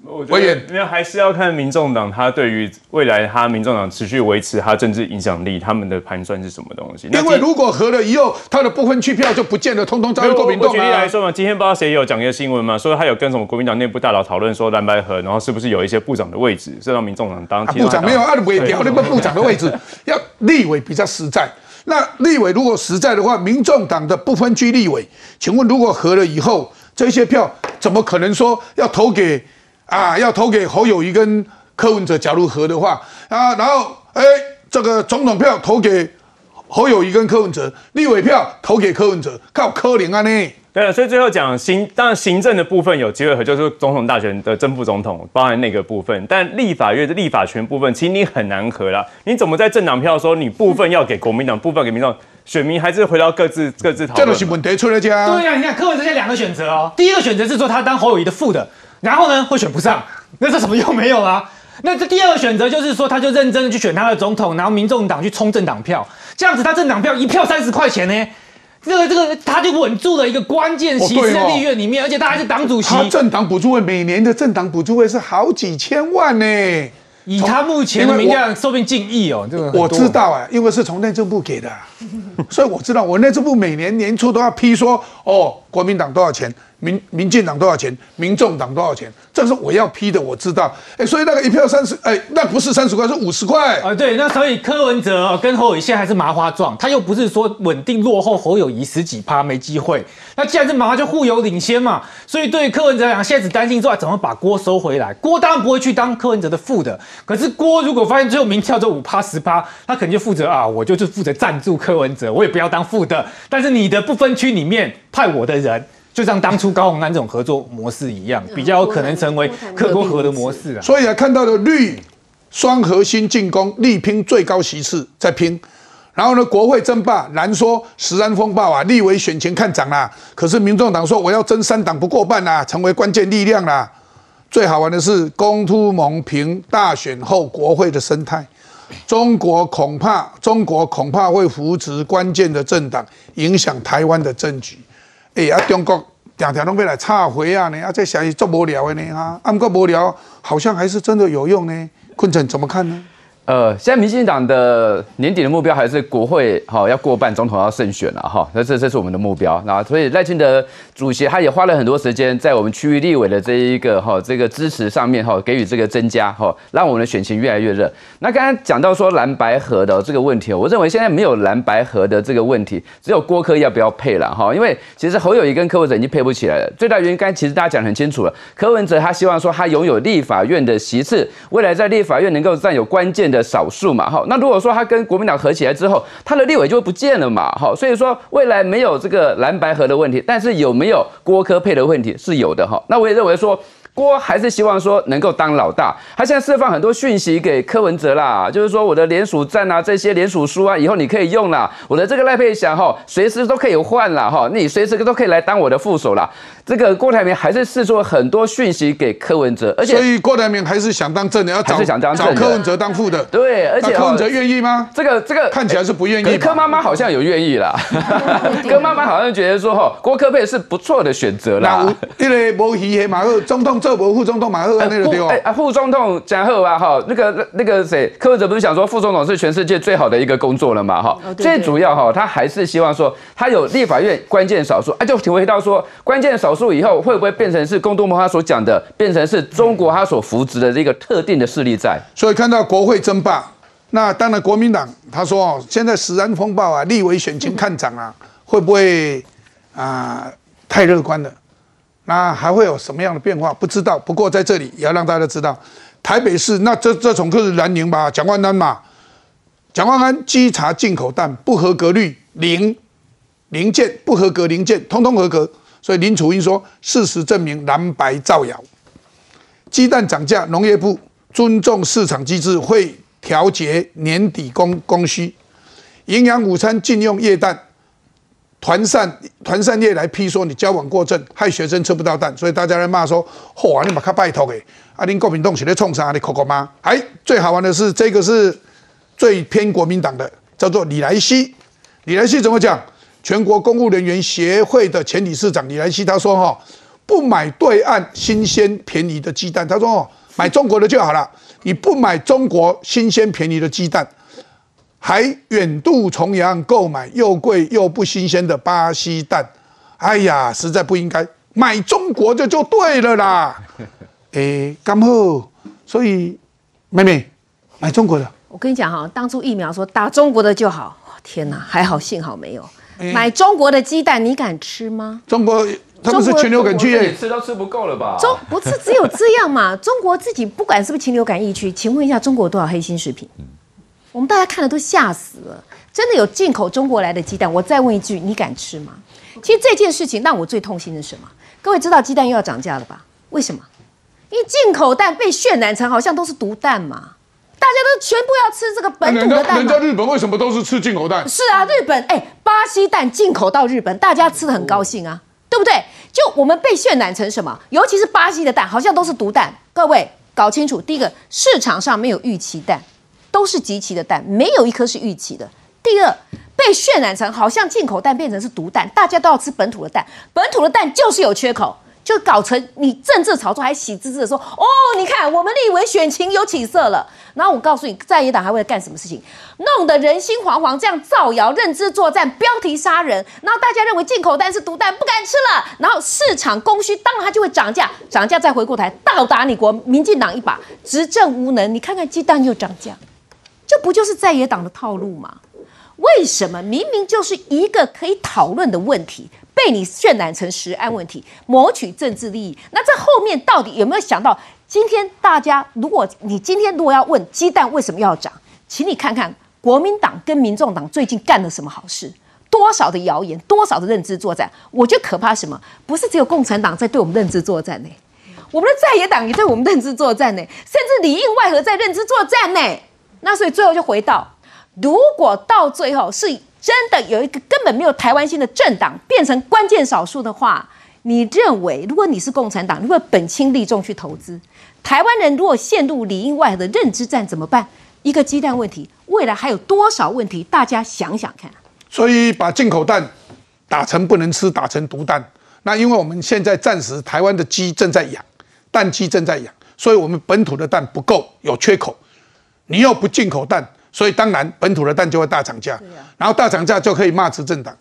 委员，没有，还是要看民众党他对于未来他民众党持续维持他政治影响力，他们的盘算是什么东西？因为如果合了以后，他的不分区票就不见了，通通交给国民党举例来说嘛，今天不知道谁有讲一个新闻嘛，说他有跟什么国民党内部大佬讨论说蓝白合，然后是不是有一些部长的位置是让民众党当部长？没有，按委调那个部长的位置，*laughs* 要立委比较实在。那立委如果实在的话，民众党的不分区立委，请问如果合了以后，这些票怎么可能说要投给？啊，要投给侯友谊跟柯文哲，假如合的话啊，然后哎，这个总统票投给侯友谊跟柯文哲，立委票投给柯文哲，靠柯林啊呢？对，所以最后讲行，当然行政的部分有机会和，就是总统大选的正副总统，包含那个部分，但立法院的立法权部分，其实你很难合啦。你怎么在政党票说你部分要给国民党，部分给民众，选民还是回到各自各自讨论？这都是问题出来讲。对呀，你看柯文哲现在两个选择哦，第一个选择是说他当侯友谊的副的。然后呢，会选不上，那这什么用没有啊？那这第二个选择就是说，他就认真的去选他的总统，然后民众党去冲政党票，这样子他政党票一票三十块钱呢，这个这个他就稳住了一个关键席次在立院里面，而且他还是党主席。他政党补助费每年的政党补助费是好几千万呢，以他目前的名量，说不定近亿哦。这个我知道啊，因为是从内政部给的，所以我知道，我内政部每年年初都要批说，哦，国民党多少钱。民民进党多少钱？民众党多少钱？这是我要批的，我知道。哎，所以那个一票三十，哎，那不是三十块，是五十块。啊，对，那所以柯文哲跟侯友谊现在还是麻花状，他又不是说稳定落后侯友谊十几趴没机会。那既然是麻花，就互有领先嘛。所以对柯文哲来讲，现在只担心说怎么把锅收回来。锅当然不会去当柯文哲的副的，可是锅如果发现最后民调就五趴十趴，他肯定就负责啊，我就是负责赞助柯文哲，我也不要当副的。但是你的不分区里面派我的人。就像当初高鸿安这种合作模式一样，比较有可能成为克国和的模式啊。所以啊，看到的绿双核心进攻，力拼最高席次在拼。然后呢，国会争霸，难说石安风暴啊，立委选情看涨啦。可是民众党说我要争三党不过半啦，成为关键力量啦。最好玩的是公突蒙平大选后国会的生态，中国恐怕中国恐怕会扶持关键的政党，影响台湾的政局。哎啊，中国常常拢要来插回啊呢，啊这消息足无聊的呢哈，啊不过无聊，好像还是真的有用呢。昆城怎么看呢？呃，现在民进党的年底的目标还是国会哈要过半，总统要胜选了哈，那这这是我们的目标。那所以赖清德主席他也花了很多时间在我们区域立委的这一个哈这个支持上面哈，给予这个增加哈，让我们的选情越来越热。那刚刚讲到说蓝白河的这个问题，我认为现在没有蓝白河的这个问题，只有郭科要不要配了哈，因为其实侯友谊跟柯文哲已经配不起来了。最大原因刚才其实大家讲很清楚了，柯文哲他希望说他拥有立法院的席次，未来在立法院能够占有关键的。少数嘛，哈，那如果说他跟国民党合起来之后，他的立委就不见了嘛，哈，所以说未来没有这个蓝白合的问题，但是有没有郭科配的问题是有的，哈，那我也认为说。郭还是希望说能够当老大，他现在释放很多讯息给柯文哲啦，就是说我的联署站啊，这些联署书啊，以后你可以用啦，我的这个赖佩祥哈，随时都可以换了哈，你随时都可以来当我的副手啦。这个郭台铭还是释出了很多讯息给柯文哲，而且所以郭台铭还是想当正的，要找想当找柯文哲当副的，对，而且柯文哲愿意吗？这个这个看起来是不愿意，柯妈妈好像有愿意啦，*laughs* 柯妈妈好像觉得说哈，郭科佩是不错的选择啦，因为无戏的嘛，总统做无副总统嘛。副哎啊，副总统讲后啊哈，那个那个谁，柯文哲不是想说副总统是全世界最好的一个工作了嘛哈？最主要哈，他还是希望说他有立法院关键少数啊，就体会到说关键少数以后会不会变成是公东盟他所讲的，变成是中国他所扶植的这个特定的势力在？所以看到国会争霸，那当然国民党他说哦，现在食安风暴啊，立委选情看涨啊，会不会啊太乐观了？那还会有什么样的变化？不知道。不过在这里也要让大家知道，台北市那这这种就是蓝营吧，蒋万安嘛，蒋万安稽查进口蛋不合格率零零件不合格零件通通合格，所以林楚英说事实证明蓝白造谣。鸡蛋涨价，农业部尊重市场机制，会调节年底供供需。营养午餐禁用液蛋。团扇团扇业来批说你交往过正，害学生吃不到蛋，所以大家在骂说：嚯，你把卡拜托给阿林国民党起来冲啥？你口口吗？哎，最好玩的是这个是最偏国民党的，叫做李来希。李来希怎么讲？全国公务人员协会的前理事长李兰希他说哈，不买对岸新鲜便宜的鸡蛋，他说哦，买中国的就好了，你不买中国新鲜便宜的鸡蛋，还远渡重洋购买又贵又不新鲜的巴西蛋，哎呀，实在不应该买中国的就对了啦。*laughs* 哎，刚好，所以妹妹买中国的。我跟你讲哈，当初疫苗说打中国的就好，天哪，还好幸好没有。买中国的鸡蛋，你敢吃吗？中国他们是禽流感区耶，吃都吃不够了吧？中不是只有这样嘛？*laughs* 中国自己不管是不是禽流感疫区，请问一下，中国有多少黑心食品？我们大家看了都吓死了。真的有进口中国来的鸡蛋？我再问一句，你敢吃吗？其实这件事情让我最痛心的是什么？各位知道鸡蛋又要涨价了吧？为什么？因为进口蛋被渲染成好像都是毒蛋嘛。大家都全部要吃这个本土的蛋人家日本为什么都是吃进口蛋？是啊，日本哎，巴西蛋进口到日本，大家吃的很高兴啊，对不对？就我们被渲染成什么？尤其是巴西的蛋，好像都是毒蛋。各位搞清楚，第一个市场上没有预期蛋，都是集齐的蛋，没有一颗是预期的。第二，被渲染成好像进口蛋变成是毒蛋，大家都要吃本土的蛋，本土的蛋就是有缺口。就搞成你政治炒作，还喜滋滋的说哦，你看我们立委选情有起色了。然后我告诉你，在野党还会干什么事情？弄得人心惶惶，这样造谣、认知作战、标题杀人。然后大家认为进口蛋是毒蛋，不敢吃了。然后市场供需，当然它就会涨价，涨价再回过台倒打你国民进党一把，执政无能。你看看鸡蛋又涨价，这不就是在野党的套路吗？为什么明明就是一个可以讨论的问题？被你渲染成食安问题，谋取政治利益。那这后面到底有没有想到？今天大家，如果你今天如果要问鸡蛋为什么要涨，请你看看国民党跟民众党最近干了什么好事？多少的谣言，多少的认知作战？我觉得可怕什么？不是只有共产党在对我们认知作战呢？我们的在野党也对我们认知作战呢，甚至里应外合在认知作战呢。那所以最后就回到，如果到最后是。真的有一个根本没有台湾性的政党变成关键少数的话，你认为如果你是共产党，如果本轻利重去投资，台湾人如果陷入里应外合的认知战怎么办？一个鸡蛋问题，未来还有多少问题？大家想想看。所以把进口蛋打成不能吃，打成毒蛋。那因为我们现在暂时台湾的鸡正在养，蛋鸡正在养，所以我们本土的蛋不够，有缺口。你又不进口蛋。所以当然，本土的蛋就会大涨价，然后大涨价就可以骂执政党。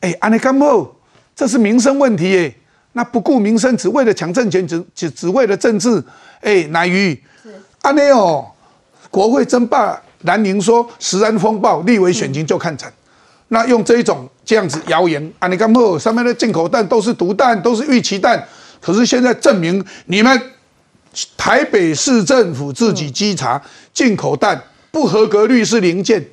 哎，安尼干不？这是民生问题耶。那不顾民生，只为了抢政权，只只只为了政治。哎，乃于安内哦，国会争霸，南宁说食安风暴，立委选情就看惨。那用这一种这样子谣言，安尼干不？上面的进口蛋都是毒蛋，都是预期蛋。可是现在证明，你们台北市政府自己稽查进口蛋。不合格率是零件。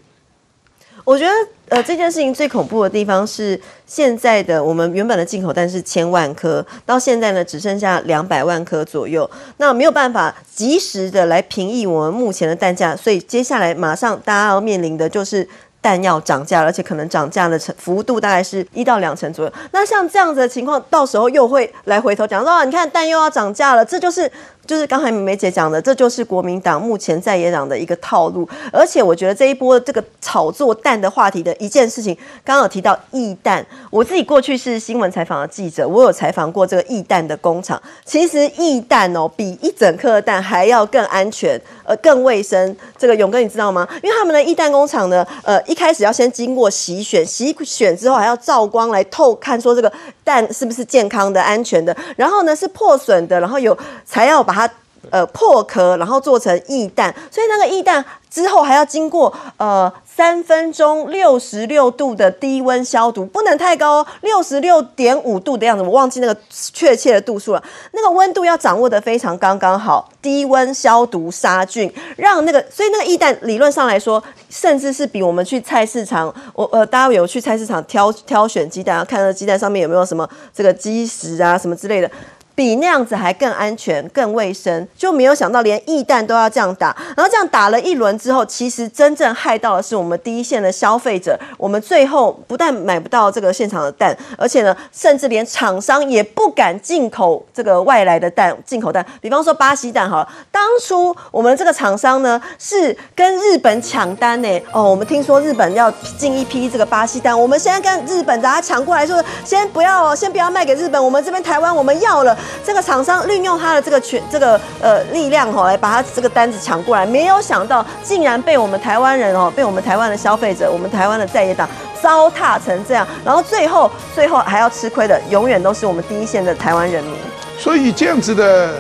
我觉得，呃，这件事情最恐怖的地方是，现在的我们原本的进口蛋是千万颗，到现在呢只剩下两百万颗左右，那没有办法及时的来平抑我们目前的蛋价，所以接下来马上大家要面临的就是蛋要涨价，而且可能涨价的成幅度大概是一到两成左右。那像这样子的情况，到时候又会来回头讲说，你看蛋又要涨价了，这就是。就是刚才梅姐讲的，这就是国民党目前在野党的一个套路。而且我觉得这一波这个炒作蛋的话题的一件事情，刚刚有提到易蛋，我自己过去是新闻采访的记者，我有采访过这个易蛋的工厂。其实易蛋哦，比一整颗蛋还要更安全，呃，更卫生。这个勇哥你知道吗？因为他们的易蛋工厂呢，呃，一开始要先经过洗选，洗选之后还要照光来透看，说这个蛋是不是健康的、安全的。然后呢是破损的，然后有才要把它。呃，破壳然后做成易蛋，所以那个易蛋之后还要经过呃三分钟六十六度的低温消毒，不能太高哦，六十六点五度的样子，我忘记那个确切的度数了。那个温度要掌握的非常刚刚好，低温消毒杀菌，让那个所以那个易蛋理论上来说，甚至是比我们去菜市场，我呃大家有去菜市场挑挑选鸡蛋，看那鸡蛋上面有没有什么这个鸡食啊什么之类的。比那样子还更安全、更卫生，就没有想到连易弹都要这样打。然后这样打了一轮之后，其实真正害到的是我们第一线的消费者。我们最后不但买不到这个现场的蛋，而且呢，甚至连厂商也不敢进口这个外来的蛋、进口蛋。比方说巴西蛋，好了，当初我们这个厂商呢是跟日本抢单呢。哦，我们听说日本要进一批这个巴西蛋，我们现在跟日本大家抢过来，说先不要，先不要卖给日本，我们这边台湾我们要了。这个厂商利用他的这个权、这个呃力量哈，来把他这个单子抢过来，没有想到竟然被我们台湾人哦，被我们台湾的消费者、我们台湾的在野党糟蹋成这样，然后最后最后还要吃亏的，永远都是我们第一线的台湾人民。所以这样子的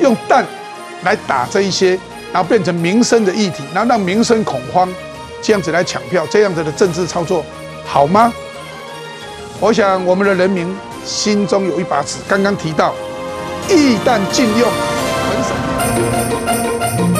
用弹来打这一些，然后变成民生的议题，然后让民生恐慌，这样子来抢票，这样子的政治操作好吗？我想我们的人民心中有一把尺，刚刚提到。一旦禁用，很少。